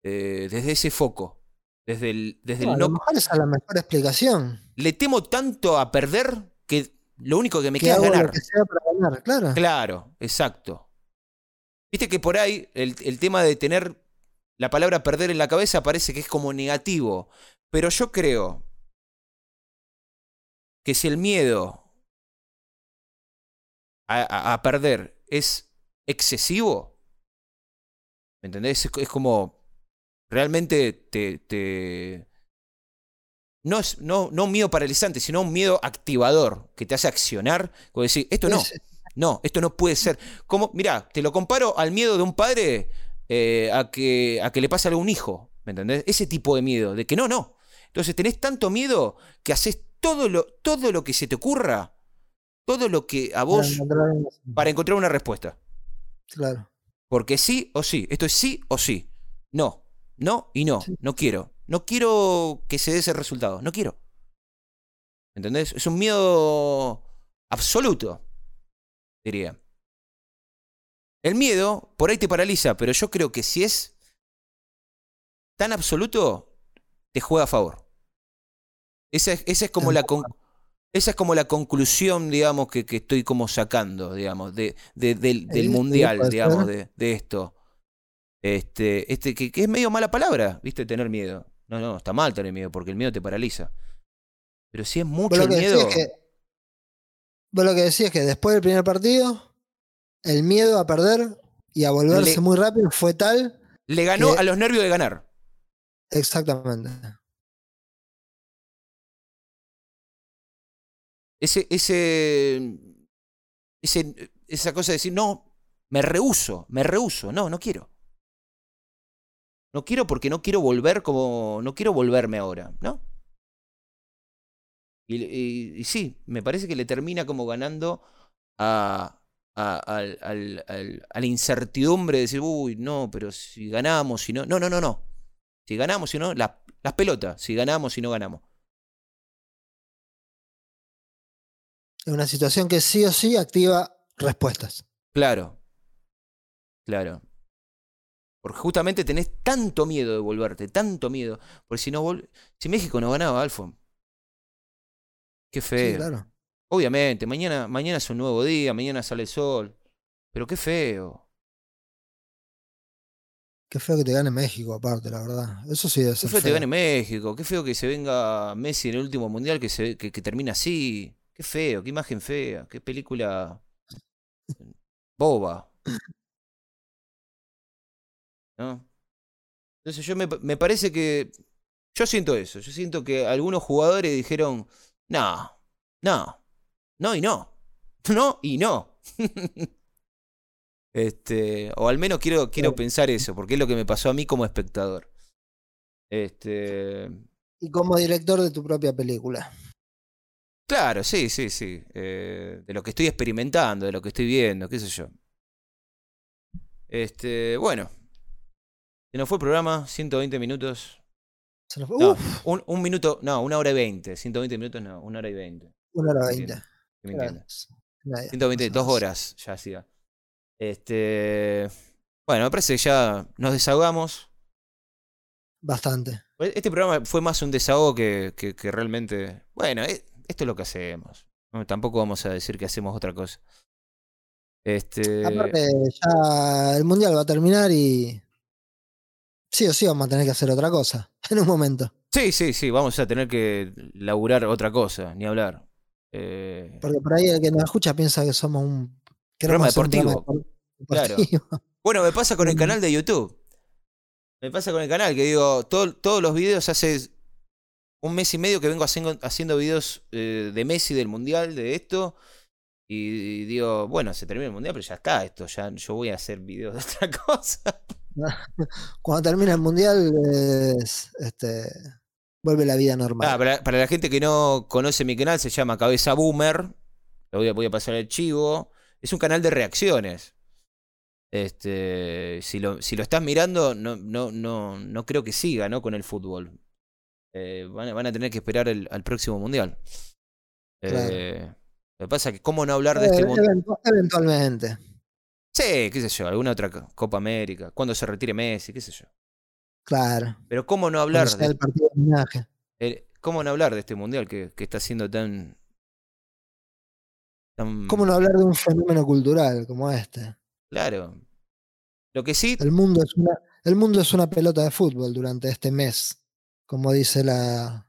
eh, desde ese foco. Desde el, desde no, el no. A lo mejor es a la mejor explicación. Le temo tanto a perder que lo único que me queda es ganar. que sea para ganar. Claro. Claro, exacto. Viste que por ahí el, el tema de tener la palabra perder en la cabeza parece que es como negativo. Pero yo creo que si el miedo a, a perder es excesivo. ¿Me entendés? Es, como. Realmente te. te no es no, no un miedo paralizante, sino un miedo activador que te hace accionar. Como decir, esto no. No, esto no puede ser. Como, mira, te lo comparo al miedo de un padre eh, a, que, a que le pase algo a un hijo. ¿Me entendés? Ese tipo de miedo, de que no, no. Entonces tenés tanto miedo que haces todo lo, todo lo que se te ocurra, todo lo que a vos, para encontrar una respuesta. Claro. Porque sí o sí. Esto es sí o sí. No. No y no. No quiero. No quiero que se dé ese resultado. No quiero. ¿Entendés? Es un miedo absoluto, diría. El miedo por ahí te paraliza, pero yo creo que si es tan absoluto, te juega a favor. Esa es, esa es como la, esa es como la conclusión, digamos, que, que estoy como sacando, digamos, de, de, del, mundial, digamos, de, de, esto. Este, este, que, que, es medio mala palabra, ¿viste? Tener miedo. No, no, está mal tener miedo, porque el miedo te paraliza. Pero si es mucho el miedo. Que, vos lo que decís es que después del primer partido, el miedo a perder y a volverse muy rápido fue tal. Le ganó a los nervios de ganar. Exactamente. Ese, ese, ese, esa cosa de decir, no, me rehuso, me rehuso, no, no quiero. No quiero porque no quiero volver como, no quiero volverme ahora, ¿no? Y, y, sí, me parece que le termina como ganando a, a, a, la incertidumbre de decir, uy, no, pero si ganamos, si no, no, no, no, no. Si ganamos, si no, la, las pelotas, si ganamos, si no ganamos. Es una situación que sí o sí activa respuestas. Claro. Claro. Porque justamente tenés tanto miedo de volverte, tanto miedo. Porque si no si México no ganaba, Alfon. Qué feo. claro. Obviamente, mañana, mañana es un nuevo día, mañana sale el sol. Pero qué feo. Qué feo que te gane México, aparte, la verdad. Eso sí ser. Qué feo que te gane México. Qué feo que se venga Messi en el último mundial que, se, que, que termina así. Qué feo, qué imagen fea, qué película boba. ¿No? Entonces yo me, me parece que. Yo siento eso. Yo siento que algunos jugadores dijeron. No, no, no y no. No y no. Este, o al menos quiero, quiero pensar eso, porque es lo que me pasó a mí como espectador. Este, Y como director de tu propia película. claro, sí, sí, sí. eh, de lo que estoy experimentando, de lo que estoy viendo, qué sé yo. Este, bueno. Se nos fue el programa, 120 minutos. Se nos fue- No, un, un minuto, no, una hora y 20. 120 minutos, no, una hora y 20. una hora Entiendo. veinte. ¿Me entiendes? nadie, 120, más o dos menos. horas ya hacía. Este. Bueno, me parece que ya nos desahogamos. Bastante. Este programa fue más un desahogo que, que- que realmente. Bueno, e- esto es lo que hacemos. No, tampoco vamos a decir que hacemos otra cosa. Este. Aparte, ya el mundial va a terminar y. Sí o sí vamos a tener que hacer otra cosa. En un momento. Sí, sí, sí, vamos a tener que laburar otra cosa, ni hablar. Eh, Porque por ahí el que nos escucha piensa que somos un. Programa un deportivo. programa Claro. Bueno, me pasa con el Mm. canal de YouTube. Me pasa con el canal, que digo, todo- todos los videos hace un mes y medio que vengo haciendo, haciendo videos eh, de Messi, del Mundial, de esto. Y, digo, bueno, se termina el Mundial, pero ya está esto, ya yo voy a hacer videos de otra cosa. Cuando termine el mundial, es, este, vuelve la vida normal. Ah, para, para la gente que no conoce mi canal, se llama Cabeza Boomer. Lo voy a, voy a pasar el chivo. Es un canal de reacciones. Este, si lo, si lo estás mirando, no, no, no, no creo que siga, ¿no? Con el fútbol. Eh, van, a- van a tener que esperar el- al próximo mundial. Claro. Eh, lo que pasa es que, ¿cómo no hablar de Eh, este mundial? eventu- eventualmente. Sí, qué sé yo, alguna otra co- Copa América, cuando se retire Messi, qué sé yo. Claro. Pero ¿cómo no hablar de, el partido de homenaje. eh, ¿cómo no hablar de este mundial que, que está siendo tan. tan ¿Cómo no hablar de un fenómeno cultural como este? Claro. Lo que sí, El mundo es una, el mundo es una pelota de fútbol durante este mes, como dice la,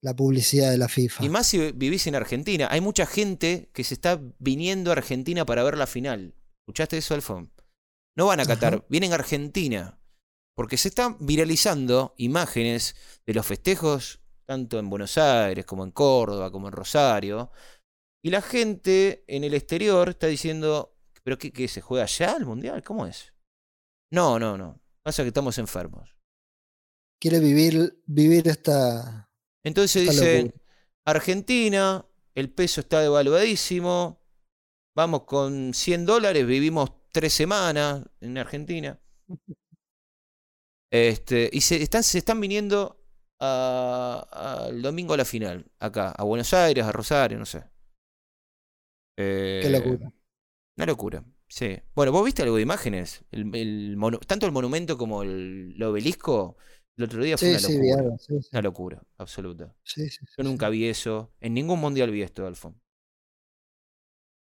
la publicidad de la FIFA. y más si vivís en Argentina, hay mucha gente que se está viniendo a Argentina para ver la final. ¿Escuchaste eso, Alfon? No van a Qatar, Ajá. vienen a Argentina. Porque se están viralizando imágenes de los festejos, tanto en Buenos Aires como en Córdoba, como en Rosario. Y la gente en el exterior está diciendo, ¿pero qué, qué se juega allá el Mundial? ¿Cómo es? No, no, no. Pasa que estamos enfermos. Quiere vivir, vivir esta. Entonces Esta dicen, locura. Argentina, el peso está devaluadísimo, vamos con 100 dólares, vivimos tres semanas en Argentina. Este, y se están, se están viniendo al domingo a la final, acá, a Buenos Aires, a Rosario, no sé. Qué Eh, locura. Una locura, sí. Bueno, ¿vos viste algo de imágenes? El, el monu- tanto el monumento como el, el obelisco, el otro día fue Sí, una locura. sí, sí, Una locura, absoluta. sí, sí, Yo nunca vi eso. En ningún mundial vi esto, Alfon.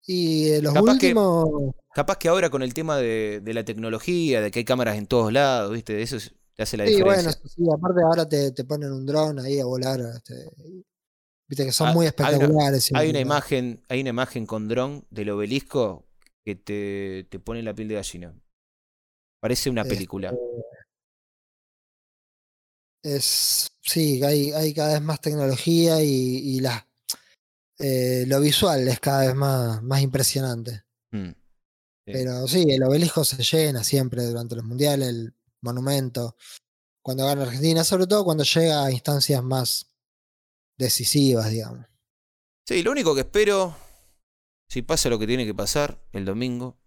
Y eh, los Capaz que- últimos. Capaz que ahora con el tema de, de la tecnología, de que hay cámaras en todos lados, ¿viste? Eso es- te hace la Sí, bueno, diferencia. eso sí, aparte ahora te, te ponen un dron ahí a volar. este, Viste que son Ah, muy hay una- espectaculares. Hay una imagen, hay una imagen con dron del obelisco que te, te pone la piel de gallina. Parece una Este, película. Es, sí, hay, hay cada vez más tecnología y, y la, eh, lo visual es cada vez más, más impresionante. Mm. Sí. Pero sí, el obelisco se llena siempre durante los mundiales, el monumento, cuando gana Argentina, sobre todo cuando llega a instancias más decisivas, digamos. Sí, lo único que espero, si pasa lo que tiene que pasar el domingo,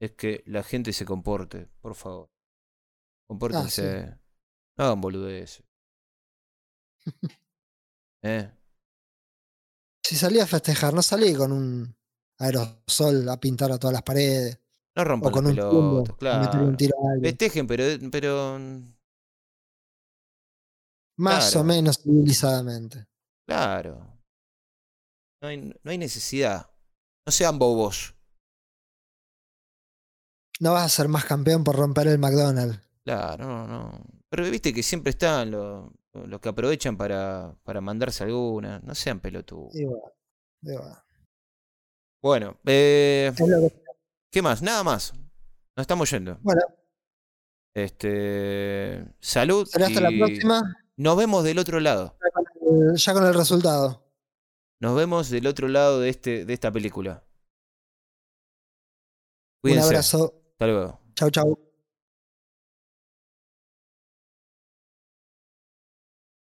es que la gente se comporte, por favor. Compórtense. No hagan boludeces. ¿Eh? Si salí a festejar, no salí con un aerosol a pintar a todas las paredes No o rompan con las un pelotas, claro. un tiro a alguien. Festejen, pero, pero Más claro. o menos civilizadamente. claro. No hay, no hay necesidad. No sean bobos. No vas a ser más campeón por romper el McDonald's. Claro, no, no. Pero viste que siempre están los, los que aprovechan para, para mandarse alguna. No sean pelotudos. Bueno, y bueno. Bueno, eh, Es lo que- ¿qué más? Nada más. Nos estamos yendo. Bueno, Este. Salud. hasta la próxima, Nos vemos del otro lado. ya con el resultado. Nos vemos del otro lado de, este, de esta película. Un Cuídense. abrazo. Hasta luego. Chau, chau.